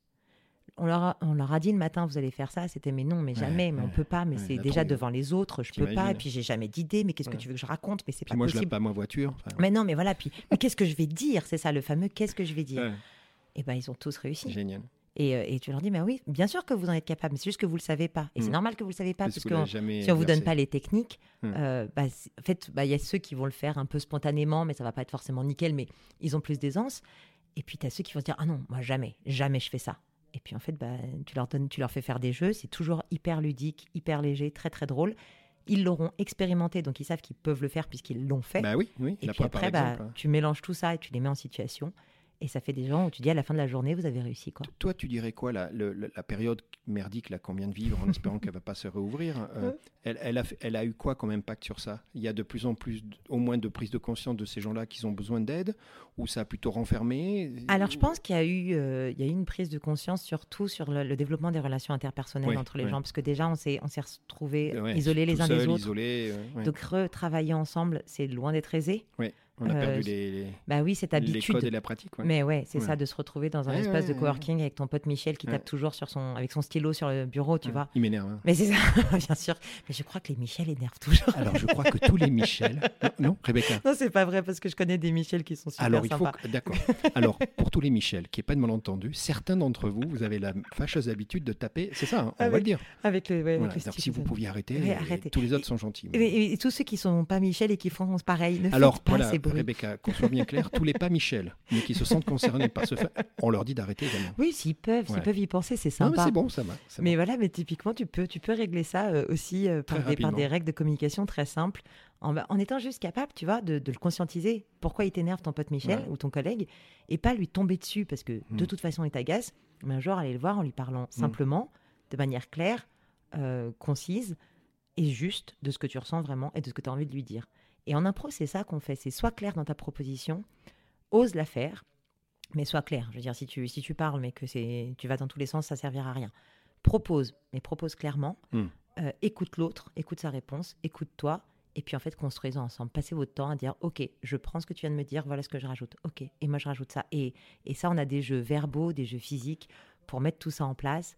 On leur, a, on leur a dit le matin, vous allez faire ça. C'était mais non, mais Ouais, jamais, mais on ouais, peut pas. Mais ouais, c'est déjà devant les autres, je peux pas. Et puis j'ai jamais d'idée. Mais qu'est-ce que Ouais. tu veux que je raconte Mais c'est pas moi, je possible. lave pas ma voiture. enfin, Mais non, mais voilà. Puis mais qu'est-ce que je vais dire C'est ça le fameux qu'est-ce que je vais dire? ouais, Et ben ils ont tous réussi. Génial. Et, euh, et tu leur dis, mais oui, bien sûr que vous en êtes capable, mais c'est juste que vous le savez pas. Et c'est Mm. normal que vous le savez pas, Parce parce que si on vous donne pas les techniques, Mm. euh, bah, en fait, bah, il y a ceux qui vont le faire un peu spontanément, mais ça va pas être forcément nickel, mais ils ont plus d'aisance. Et puis tu as ceux qui vont se dire, ah non, moi jamais, jamais je fais ça. Et puis en fait, bah, tu leur donnes, tu leur fais faire des jeux, c'est toujours hyper ludique, hyper léger, très très drôle. Ils l'auront expérimenté, donc ils savent qu'ils peuvent le faire puisqu'ils l'ont fait. Bah oui, oui. et puis après, bah, hein. tu mélanges tout ça et tu les mets en situation. Et ça fait des gens où tu dis à la fin de la journée, vous avez réussi. quoi. Toi, tu dirais quoi, la, la- la période merdique là, qu'on vient de vivre, en espérant qu'elle ne va pas se réouvrir, euh, elle, elle a, elle a eu quoi comme impact sur ça? Il y a de plus en plus, au moins de prise de conscience de ces gens-là qui ont besoin d'aide, ou ça a plutôt renfermé? Alors, je pense qu'il y a eu, euh, il y a eu une prise de conscience surtout sur le, le développement des relations interpersonnelles Oui, entre les oui. gens, parce que déjà, on s'est, on s'est retrouvés Ouais, isolés les uns des autres. isolé, euh, ouais. Donc, retravailler ensemble, c'est loin d'être aisé. On a euh, perdu les, les- Bah oui, cette les codes et habitude. la pratique. ouais. Mais ouais, c'est Ouais. ça, de se retrouver dans un Ouais, espace de coworking avec ton pote Michel qui tape toujours sur son, avec son stylo sur le bureau, tu vois. Il m'énerve. hein. Mais c'est ça, bien sûr. Mais je crois que les Michel énervent toujours. Alors, je crois que tous les Michel. Non, non, Rebecca. Non, c'est pas vrai parce que je connais des Michel qui sont super Alors, il faut. que- D'accord. Alors, pour tous les Michel, qui n'est pas de malentendu, certains d'entre vous, vous avez la fâcheuse habitude de taper. C'est ça, hein, on va le dire. Avec le, Voilà. avec le Donc, style si vous pouviez arrêter, Ouais, et arrêtez. tous les autres sont gentils. Et, et- et tous ceux qui sont pas Michel et qui font pareil, ne Alors, faites pas voilà, Rebecca, qu'on soit bien clair, tous les pas Michel, mais qui se sentent concernés par ce fait, on leur dit d'arrêter également. Oui, s'ils peuvent, s'ils Ouais. peuvent y penser, c'est sympa. c'est bon, ça va. Mais bon. voilà, mais typiquement, tu peux, tu peux régler ça euh, aussi euh, par, des, par des rapidement. règles de communication très simples, en, en étant juste capable, tu vois, de, de le conscientiser. Pourquoi il t'énerve ton pote Michel Ouais. ou ton collègue, et pas lui tomber dessus, parce que de Mm. toute façon, il t'agace. Mais un jour, aller le voir en lui parlant simplement, de manière claire, euh, concise et juste de ce que tu ressens vraiment et de ce que tu as envie de lui dire. Et en impro, c'est ça qu'on fait. C'est sois clair dans ta proposition, ose la faire, mais sois clair. Je veux dire, si tu, si tu parles, mais que c'est, tu vas dans tous les sens, ça servira à rien. Propose, mais propose clairement. Hmm. Euh, écoute l'autre, écoute sa réponse, écoute-toi. Et puis en fait, construisons ensemble. Passez votre temps à dire, OK, je prends ce que tu viens de me dire, voilà ce que je rajoute. OK, et moi je rajoute ça. Et, et ça, on a des jeux verbaux, des jeux physiques pour mettre tout ça en place.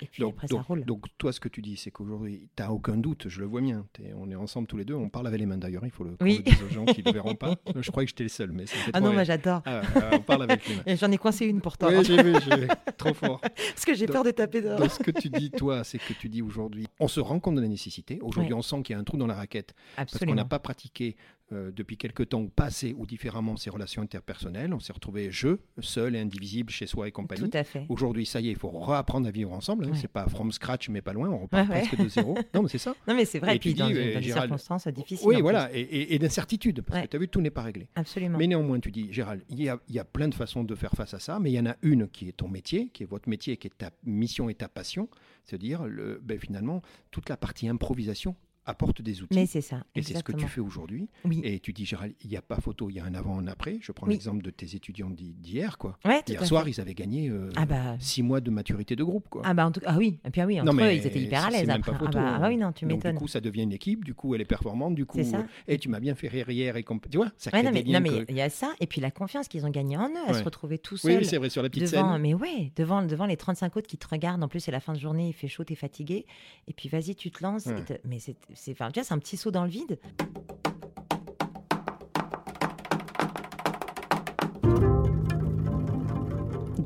Et puis Donc, après, ça donc- roule. donc, toi, ce que tu dis, c'est qu'aujourd'hui, tu n'as aucun doute, je le vois bien. On est ensemble tous les deux, on parle avec les mains d'ailleurs, il faut le, Oui. le aux gens qui ne le verront pas. Je croyais que j'étais le seul, mais ça ah non, moi j'adore. Ah, ah, on parle avec les mains. J'en ai coincé une pour toi. Oui, j'ai vu, vu. Trop fort. Parce que j'ai peur de taper dehors. Donc, ce que tu dis, toi, c'est que tu dis aujourd'hui, on se rend compte de la nécessité. Aujourd'hui, on sent qu'il y a un trou dans la raquette parce qu'on n'a pas pratiqué euh, depuis quelque temps ou pas assez ou différemment ces relations interpersonnelles. On s'est retrouvé jeu, seul et indivisible chez soi et compagnie. Tout à fait. Aujourd'hui, ça y est, il faut réapprendre à vivre ensemble. hein. Ouais. C'est pas from scratch, mais pas loin. On repart Ouais, ouais. presque de zéro. Non, mais c'est ça. Non, mais c'est vrai. Et puis dans, dis, dans euh, des Gérald- circonstances difficiles. Oui, voilà. Et, et- et d'incertitude. Parce que tu as vu, tout n'est pas réglé. Absolument. Mais néanmoins, tu dis, Gérald, il y, a, il y a plein de façons de faire face à ça, mais il y en a une qui est ton métier, qui est votre métier, qui est ta mission et ta passion. C'est-à-dire, ben, finalement, toute la partie improvisation apporte des outils. Mais c'est ça. et c'est ce que tu fais aujourd'hui. Oui. Et tu dis, Gérald, il n'y a pas photo, il y a un avant, un après. Je prends Oui. l'exemple de tes étudiants d'hi- d'hier. quoi. Ouais, Hier soir, fait. ils avaient gagné euh, Ah bah. six mois de maturité de groupe. Quoi. Ah bah en tout ah oui, et puis ah oui, entre Non, mais eux, ils étaient hyper à l'aise après. pas Ah photo, bah, hein. ah bah oui, non, tu Donc, m'étonnes. du coup, ça devient une équipe. Du coup, elle est performante. Du coup, C'est ça. et tu m'as bien fait rire hier. Et comp- tu vois, ça Ouais, crée non, mais des non, liens mais que- il y a ça, et puis la confiance qu'ils ont gagnée en eux, à Ouais. se retrouver tout seuls. oui, c'est vrai, sur la petite devant, scène. mais ouais, devant, devant les 35 autres qui te regardent. En plus, c'est la fin de journée, il fait chaud, t'es fatigué. Et puis, vas-y, tu te lances. et mais c'est, c'est, enfin, tu vois, c'est un petit saut dans le vide.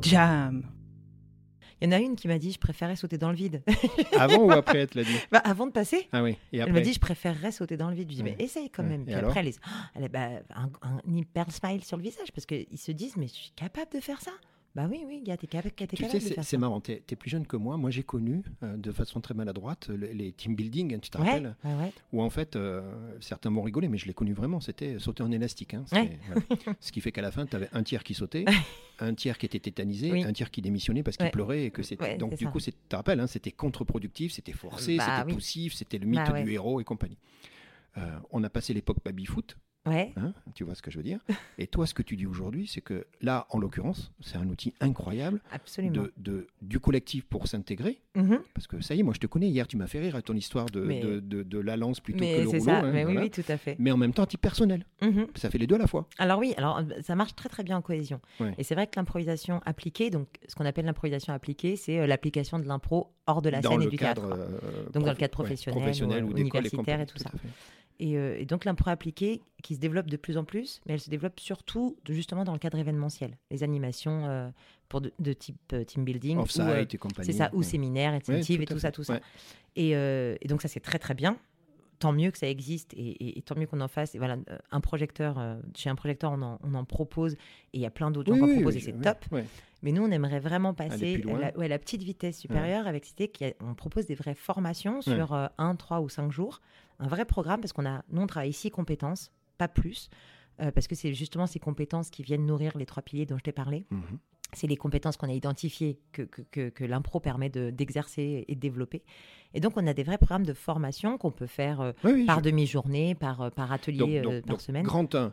Jam. Il y en a une qui m'a dit je préférais sauter dans le vide. Avant ou après, elle te l'a dit Bah, avant de passer, Ah oui. Et elle après m'a dit je préférerais sauter dans le vide. Je dis Ouais. mais essaye quand Ouais. même. Et Puis après, elle, est- elle a bah, un, un hyper smile sur le visage parce qu'ils se disent mais je suis capable de faire ça. Bah oui, oui, gars, t'es capable, t'es Tu capable sais, de c'est marrant. Tu es, plus jeune que moi. Moi, j'ai connu, euh, de façon très maladroite, le- les team building, hein, tu te Ouais, rappelles ouais, ouais. Où en fait, euh, certains m'ont rigolé, mais je l'ai connu vraiment. C'était sauter en élastique. hein. Ce qui fait qu'à la fin, tu avais un tiers qui sautait, un tiers qui était tétanisé, Oui. un tiers qui démissionnait parce qu'il pleurait. Et que c'était- Donc, du ça. coup, tu te rappelles, hein, c'était contre-productif, c'était forcé, Bah c'était oui. poussif, c'était le mythe Bah du héros et compagnie. Euh, on a passé l'époque baby-foot, Ouais, hein, tu vois ce que je veux dire. Et toi, ce que tu dis aujourd'hui, c'est que là, en l'occurrence, c'est un outil incroyable absolument. de, de- du collectif pour s'intégrer. Mhm. Parce que ça y est, moi je te connais, hier tu m'as fait rire avec ton histoire de, Mais- de, de- de la lance plutôt que Mais le c'est rouleau. ça, hein, mais oui, voilà. oui, tout à fait. Mais en même temps, à titre personnel. Mhm. Ça fait les deux à la fois. Alors oui, alors euh, ça marche très très bien en cohésion. Ouais. Et c'est vrai que l'improvisation appliquée, donc ce qu'on appelle l'improvisation appliquée, c'est euh, l'application de l'impro hors de la dans scène le et du cadre, euh, Donc dans le cadre ouais, professionnel, professionnel ou, ou universitaire et tout ça. Et, euh, et donc l'impro appliquée qui se développe de plus en plus, mais elle se développe surtout justement dans le cadre événementiel. Les animations euh, pour de, de type euh, team building, ou, euh, et compagnie. c'est ça, ou ouais. séminaire, incentive tout et à tout ça, fait. tout ça. Ouais. Et, euh, et donc ça c'est très très bien. Tant mieux que ça existe et, tant mieux qu'on en fasse. Et voilà, euh, un projecteur, euh, chez un projecteur on en, on en propose et il y a plein d'autres gens Oui, qui en oui, proposent oui, et c'est top. ouais. Mais nous, on aimerait vraiment passer la, ouais, la petite vitesse supérieure avec Cité. Qui a- on propose des vraies formations Ouais. sur euh, un, trois ou cinq jours. Un vrai programme parce qu'on a, nous, on travaille six compétences, pas plus. euh, parce que c'est justement ces compétences qui viennent nourrir les trois piliers dont je t'ai parlé. Mhm. C'est les compétences qu'on a identifiées que, que, que- que l'impro permet de- d'exercer et de développer. Et donc, on a des vrais programmes de formation qu'on peut faire euh, Oui, oui, par je- demi-journée, par, euh, par atelier donc, euh, par donc, semaine. Grand 1,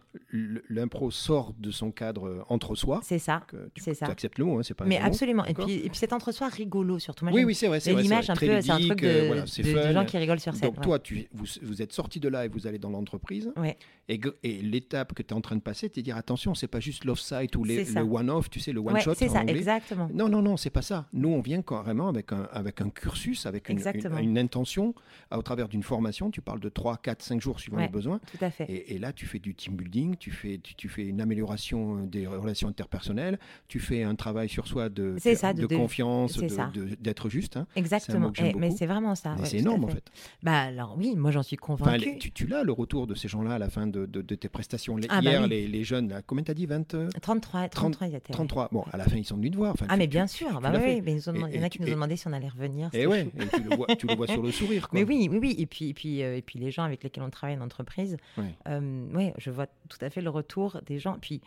l'impro sort de son cadre euh, entre soi. C'est ça. c'est ça. tu acceptes le mot, hein, c'est pas un Mais mot. absolument. Et d'accord puis, et puis cet entre-soi rigolo surtout. Moi, Oui, oui, c'est vrai. c'est Et l'image un Très peu, c'est un truc de, voilà, de- de gens qui rigolent sur scène. Donc ouais. toi, tu, vous, vous êtes sorti de là et vous allez dans l'entreprise. Ouais. Et, et l'étape que tu es en train de passer, c'est de dire attention, c'est pas juste l'off-site ou les- le one-off, tu sais, le Ouais, c'est ça, anglais. exactement. Non, non, non, c'est pas ça. Nous, on vient carrément avec un, avec un cursus, avec une, une- une intention, au travers d'une formation. Tu parles de 3, 4, 5 jours suivant Ouais. les besoins. Tout à fait. Et, et là, tu fais du team building, tu fais, tu, tu fais une amélioration euh, des relations interpersonnelles, tu fais un travail sur soi de, C'est ça, de- de de- confiance, de- de- d'être juste. hein. Exactement. Eh, mais c'est vraiment ça. Ouais, c'est énorme, en fait. Bah alors oui, moi j'en suis Enfin, convaincue. les- tu, tu l'as, le retour de ces gens-là à la fin de, de- de tes prestations. Ah, bah Hier, oui. les, les jeunes, là, combien t'as dit 20, euh, 33, 33, ils étaient. ouais. 33. Bon, à la fin, ils sont venus te voir. Enfin, Ah tu- mais bien tu- sûr, tu bah oui, mais ils nous ont Et- demandé- il y en a qui nous ont demandé si on allait revenir. Et ouais, et tu le vois, tu le vois sur le sourire. Quoi. Mais oui, oui, oui. Et puis, et puis, euh, et puis les gens avec lesquels on travaille en entreprise, Ouais. euh, ouais, je vois tout à fait le retour des gens. Puis,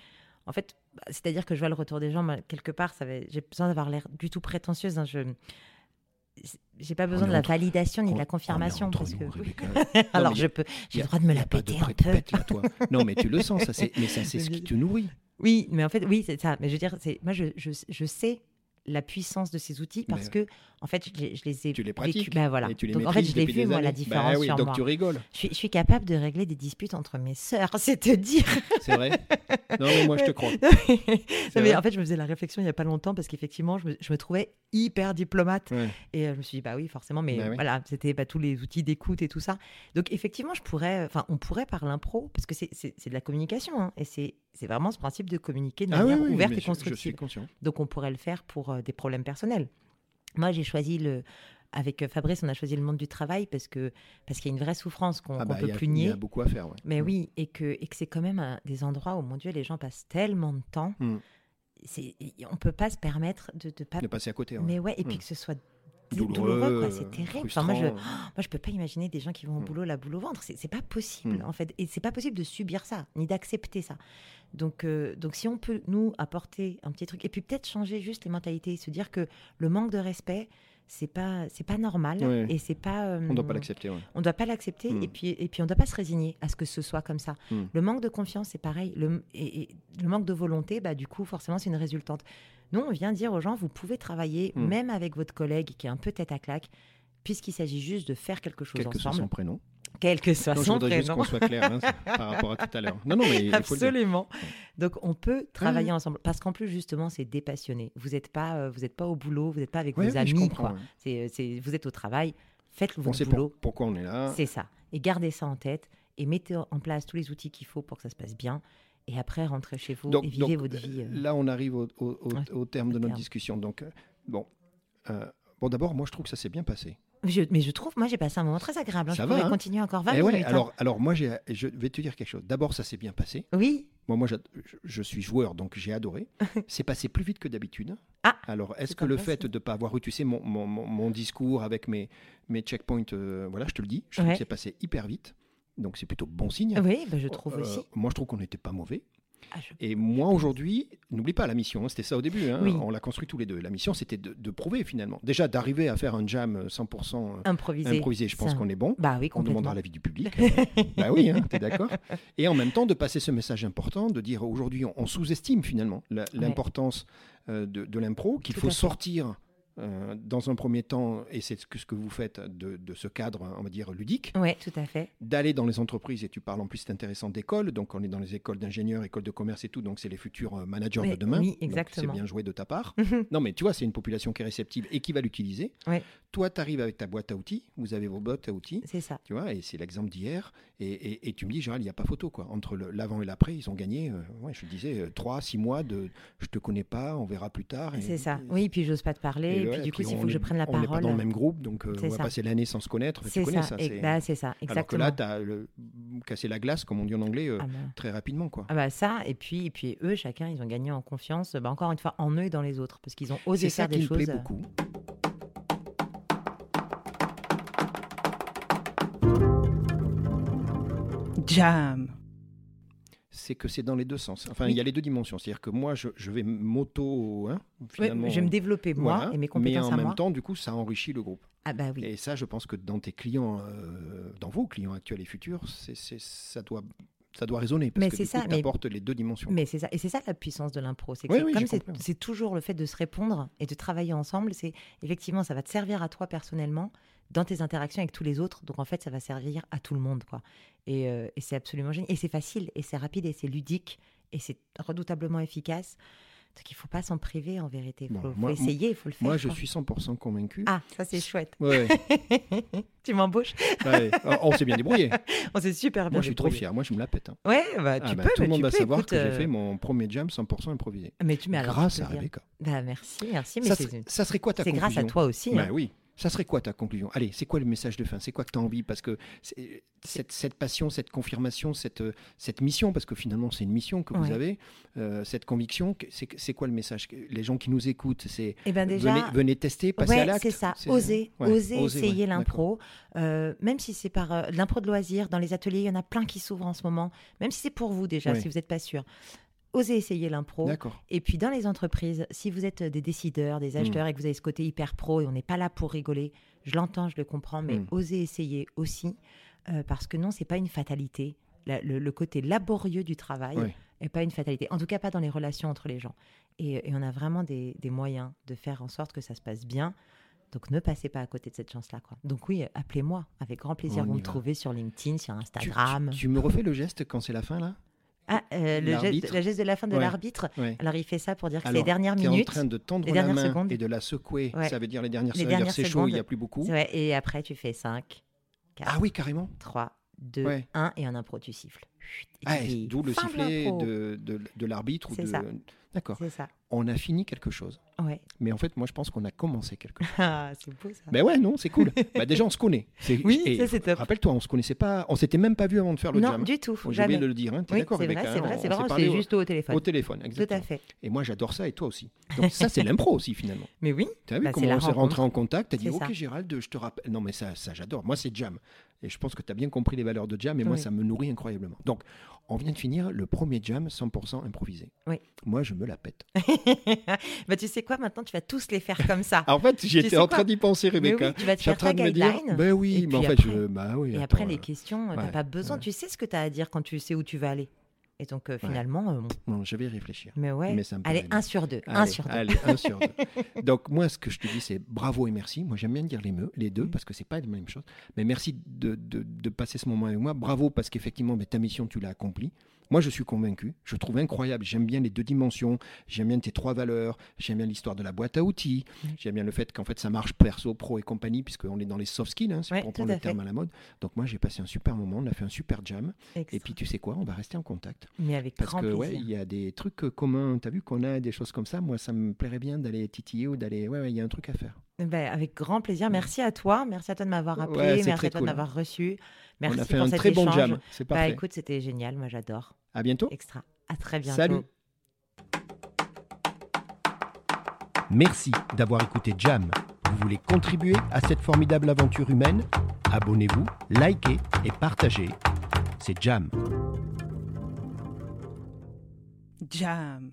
en fait, bah, c'est-à-dire que je vois le retour des gens, moi, quelque part, j'ai besoin d'avoir l'air du tout prétentieuse. hein, je j'ai pas besoin de la entre- validation ni On- de la confirmation entre parce nous, que Rebecca. alors mais je peux j'ai le droit de me la péter un peu là, toi. Non, mais tu le sens, ça, c'est, mais ça, c'est ce qui te nourrit. Oui mais en fait oui c'est ça. Mais je veux dire c'est moi je, je, je sais la puissance de ces outils parce Mais- que en fait je les, je les ai Tu les pratiques. bah voilà Et tu les donc en fait je l'ai vu moi la différence Bah oui, sur donc moi tu rigoles. je suis, je suis capable de régler des disputes entre mes sœurs c'est te dire C'est vrai Non, mais moi, je te crois. Non, mais en fait je me faisais la réflexion il y a pas longtemps parce qu'effectivement je me, je me trouvais hyper diplomate Ouais. Et euh, je me suis dit, bah oui, forcément, mais Bah oui. voilà, c'était bah, tous les outils d'écoute et tout ça. Donc effectivement, je pourrais, enfin, on pourrait par l'impro, parce que c'est- de la communication, hein, et c'est c'est vraiment ce principe de communiquer de Ah oui, manière oui, ouverte et je- je, constructive. suis conscient. Donc on pourrait le faire pour euh, des problèmes personnels. Moi, j'ai choisi le. Avec euh, Fabrice, on a choisi le monde du travail parce que parce qu'il y a une vraie souffrance qu'on Ah qu'on bah, peut plus Il y nier. a beaucoup à faire. ouais. Mais Mm. oui, et que, et que c'est quand même un- des endroits où, mon Dieu, les gens passent tellement de temps. Mm. On peut pas se permettre de ne pas. De passer à côté. ouais. Mais ouais, et puis Mm. que ce soit Douloureux, douloureux, c'est terrible. Enfin, moi, je, frustrant. moi, je peux pas imaginer des gens qui vont au boulot la boule au ventre. C'est c'est pas possible, en fait. Et c'est pas possible de subir ça, ni d'accepter ça. Donc, euh, donc, si on peut, nous, apporter un petit truc, et puis peut-être changer juste les mentalités, se dire que le manque de respect, c'est pas, c'est pas normal. Ouais. Et c'est pas. euh, On ne doit pas l'accepter. ouais. on doit pas l'accepter Mm. et puis et puis on doit pas se résigner à ce que ce soit comme ça. Mm. Le manque de confiance, c'est pareil. Le, et, et le manque de volonté, bah, du coup, forcément, c'est une résultante. Nous, on vient dire aux gens, vous pouvez travailler Mm. même avec votre collègue qui est un peu tête à claque, puisqu'il s'agit juste de faire quelque chose Quel que soit ensemble, son prénom. Quel que soit Non, je son voudrais juste prénom. qu'on soit clair hein, par rapport à tout à l'heure. Non, non, mais le. Absolument. Donc on peut travailler ensemble parce qu'en plus justement c'est dépassionné. Vous n'êtes pas euh, vous êtes pas au boulot, vous n'êtes pas avec Ouais, vos je amis comprends, quoi. ouais. Euh, vous êtes au travail, faites On votre boulot. pour- pourquoi on est là. C'est ça. Et gardez ça en tête et mettez en place tous les outils qu'il faut pour que ça se passe bien. Et après, rentrez chez vous Donc, et vivez donc, votre vie. euh. Là, on arrive au, au- au- Ouais, au terme de notre terme. discussion. Donc, bon, Euh, bon, d'abord, moi, je trouve que ça s'est bien passé. Je- mais je trouve, moi, j'ai passé un moment très agréable. hein. Ça je va, pourrais hein continuer encore 20 Eh ouais, minutes. hein. alors, moi, je vais te dire quelque chose. D'abord, ça s'est bien passé. Oui, Moi, moi je, je suis joueur, donc j'ai adoré. c'est passé plus vite que d'habitude. Ah, Alors, est-ce que le fait de ne pas avoir eu, tu sais, mon, mon- mon- mon discours avec mes, mes checkpoints, euh, voilà, je te le dis, je trouve que c'est passé hyper vite. Donc, c'est plutôt bon signe. oui, bah, je trouve Euh, aussi. Moi, je trouve qu'on n'était pas mauvais. Ah, je- Et moi, aujourd'hui, n'oublie pas la mission, hein, c'était ça au début, hein, Oui. on l'a construit tous les deux. La mission, c'était de, de prouver finalement. Déjà, d'arriver à faire un jam 100% Improvisé. improvisé, je pense qu'on est bon. Bah oui, On demandera l'avis du public. hein. bah oui, hein, t'es d'accord Et en même temps, de passer ce message important, de dire aujourd'hui, on, on sous-estime finalement l'importance euh, de, de l'impro, qu'il faut sortir euh, dans un premier temps, et c'est ce que, ce que vous faites, de, de ce cadre, on va dire, ludique, Oui, tout à fait. d'aller dans les entreprises, et tu parles en plus, c'est intéressant, d'écoles, donc on est dans les écoles d'ingénieurs, écoles de commerce et tout, donc c'est les futurs euh, managers Oui, de demain. oui, exactement. C'est bien joué de ta part. non, mais tu vois, c'est une population qui est réceptive et qui va l'utiliser. Ouais. Toi, tu arrives avec ta boîte à outils, vous avez vos boîtes à outils, C'est ça. tu vois, et c'est l'exemple d'hier. Et, et- et tu me dis, Gérald, il n'y a pas photo, quoi. Entre l'avant et l'après, ils ont gagné, euh, ouais, je te disais, euh, trois, six mois de je te connais pas, on verra plus tard. C'est ça. et- Oui, puis j'ose pas te parler. Ouais, puis du coup, puis s'il on faut que je prenne la On n'est parole. pas dans le même groupe, donc euh, C'est on va ça. passer l'année sans se connaître. Tu C'est connais ça. ça. c'est- bah, c'est ça, Alors que exactement. là, tu as cassé la glace, comme on dit en anglais, euh, Ah bah. très rapidement, quoi. Ah bah ça, et puis, et puis eux, chacun, ils ont gagné en confiance, bah encore une fois, en eux et dans les autres, parce qu'ils ont osé C'est ça faire qui des me choses. plaît beaucoup. Jam. C'est que c'est dans les deux sens. Enfin, il y a les deux dimensions. C'est-à-dire que moi, je, je vais m'auto, hein, Ouais, finalement. je vais me développer moi voilà. et mes mais compétences en à même moi. temps, du coup, ça enrichit le groupe. Ah bah oui. Et ça, je pense que dans tes clients, euh, dans vos clients actuels et futurs, c'est, c'est- ça doit, ça doit résonner parce Mais que c'est ça, mais- les deux dimensions. Mais c'est ça, et c'est ça la puissance de l'impro. C'est que Oui, c'est- oui, comme c'est, c'est toujours le fait de se répondre et de travailler ensemble, c'est effectivement ça va te servir à toi personnellement dans tes interactions avec tous les autres. Donc en fait, ça va servir à tout le monde, quoi. Et, euh, et c'est absolument génial. Et c'est facile, et c'est rapide, et c'est ludique, et c'est redoutablement efficace. Donc il faut pas s'en priver en vérité. Il Bon, faut, moi- essayer, il faut le faire. Moi, je quoi. suis 100% convaincu. Ah, ça c'est chouette. Ouais, tu m'embauches ouais. On s'est bien débrouillé. On s'est super bien Moi, je suis trop fier. Moi, je me la pète. hein. Ouais, bah, tu Ah, bah, peux, tout le bah, monde tu va peux, savoir écoute, que j'ai euh, fait mon premier jam 100% improvisé. Mais tu alors, grâce tu à Rebecca. Bah merci, merci. Mais Ça, c'est, serait- ça serait quoi ta c'est conclusion grâce à toi aussi. Bah hein. oui. Ça serait quoi ta conclusion? Allez, c'est quoi le message de fin? C'est quoi que tu as envie? Parce que c'est- cette, cette passion, cette confirmation, cette, cette mission, parce que finalement c'est une mission que vous avez, euh, cette conviction, c'est quoi le message? Les gens qui nous écoutent, c'est Eh ben déjà, venez, venez tester, passer ouais, à l'acte. c'est ça. Oser, ouais, oser oser, essayer l'impro, Euh, même si c'est par euh, l'impro de loisir. Dans les ateliers, il y en a plein qui s'ouvrent en ce moment. Même si c'est pour vous déjà, si vous n'êtes pas sûr. Osez essayer l'impro. Et puis dans les entreprises, si vous êtes des décideurs, des acheteurs et que vous avez ce côté hyper pro et on n'est pas là pour rigoler, je l'entends, je le comprends, mais Mm. osez essayer aussi euh, parce que non, c'est pas une fatalité. La- le, le côté laborieux du travail n'est pas une fatalité. En tout cas, pas dans les relations entre les gens. Et, et on a vraiment des, des moyens de faire en sorte que ça se passe bien. Donc ne passez pas à côté de cette chance-là. Quoi. Donc oui, appelez-moi. Avec grand plaisir. On vous me trouvez sur LinkedIn, sur Tu- Instagram. Tu, tu me refais le geste quand c'est la fin là? Ah, euh, le, geste, le geste de la fin de Ouais. l'arbitre. Ouais. Alors il fait ça pour dire que Alors, les dernières t'es minutes. en train de tendre les la dernières main secondes. et de la secouer. Ouais. Ça veut dire les dernières Les secondes. C'est chaud, il n'y a plus beaucoup. Et après, tu fais 5, 4, Ah oui, carrément. 3, 2, Ouais. 1 et en impro, tu siffles. Ah, D'où le sifflet de, de, de l'arbitre. ou de-. D'accord. C'est ça. On a fini quelque chose. Ouais. Mais en fait, moi, je pense qu'on a commencé quelque chose. Ah, c'est beau ça. Ben ouais, non, c'est cool. bah déjà, on se connaît. C'est- Oui, et ça, c'est top. Rappelle-toi, on se connaissait pas. On s'était même pas vu avant de faire le non, jam. du tout. J'ai oublié de le dire. Hein. T'es Oui, d'accord, c'est vrai, c'est vrai, On c'est s'est c'est au- juste au téléphone. Au téléphone, Tout exactement. à fait. Et moi, j'adore ça, et toi aussi. Donc ça, c'est l'impro aussi, finalement. Mais oui, Tu as vu Bah, comment on s'est rentré en contact? T'as dit, C'est ok. Gérald, je te rappelle. Non, mais ça, ça j'adore. Moi, c'est jam. Et je pense que tu as bien compris les valeurs de jam, et moi, Oui. ça me nourrit incroyablement. Donc, on vient de finir le premier jam 100% improvisé. Oui. Moi, je me la pète. bah, tu sais quoi, maintenant tu vas tous les faire comme ça. En fait, j'étais en train d'y penser, Mais Rebecca. oui, tu vas te faire ta me dire, guideline. ben oui, Et mais en fait, je, bah oui. Et attends, après, les euh, questions, t'as ouais, pas besoin. ouais. Tu sais ce que tu as à dire quand tu sais où tu vas aller. Et donc, euh, finalement, euh, bon, Non, je vais y réfléchir. mais ouais. Mais ça me Allez, paraît bien. un sur deux. un Allez, sur deux. allez, un sur deux. Donc moi, ce que je te dis, c'est bravo et merci. Moi, j'aime bien dire les, me- les deux parce que c'est pas la même chose. Mais merci de, de- de passer ce moment avec moi. Bravo parce qu'effectivement, mais ta mission, tu l'as accomplie. Moi, je suis convaincu. Je trouve incroyable. J'aime bien les deux dimensions. J'aime bien tes trois valeurs. J'aime bien l'histoire de la boîte à outils. Mm. J'aime bien le fait qu'en fait, ça marche perso, pro et compagnie, puisqu'on est dans les soft skills. hein, Ouais, tout prendre à le terme à la mode. Donc moi, j'ai passé un super moment. On a fait un super jam. Et puis, tu sais quoi On va rester en contact. Mais avec Parce grand que ouais, plaisir. il y a des trucs euh, communs. T'as vu qu'on a des choses comme ça. Moi, ça me plairait bien d'aller titiller ou d'aller. Ouais, ouais, il y a un truc à faire. Ben, avec grand plaisir. Merci à toi. Merci à toi de m'avoir appelé. Ouais, Merci à toi de m'avoir reçu. Merci on a fait pour un cet très bon échange. jam. C'est Bah parfait. écoute, c'était génial. Moi, j'adore. à bientôt. Extra. À très bientôt. Salut. Merci d'avoir écouté Jam. Vous voulez contribuer à cette formidable aventure humaine? Abonnez-vous, likez et partagez. C'est Jam. Jam.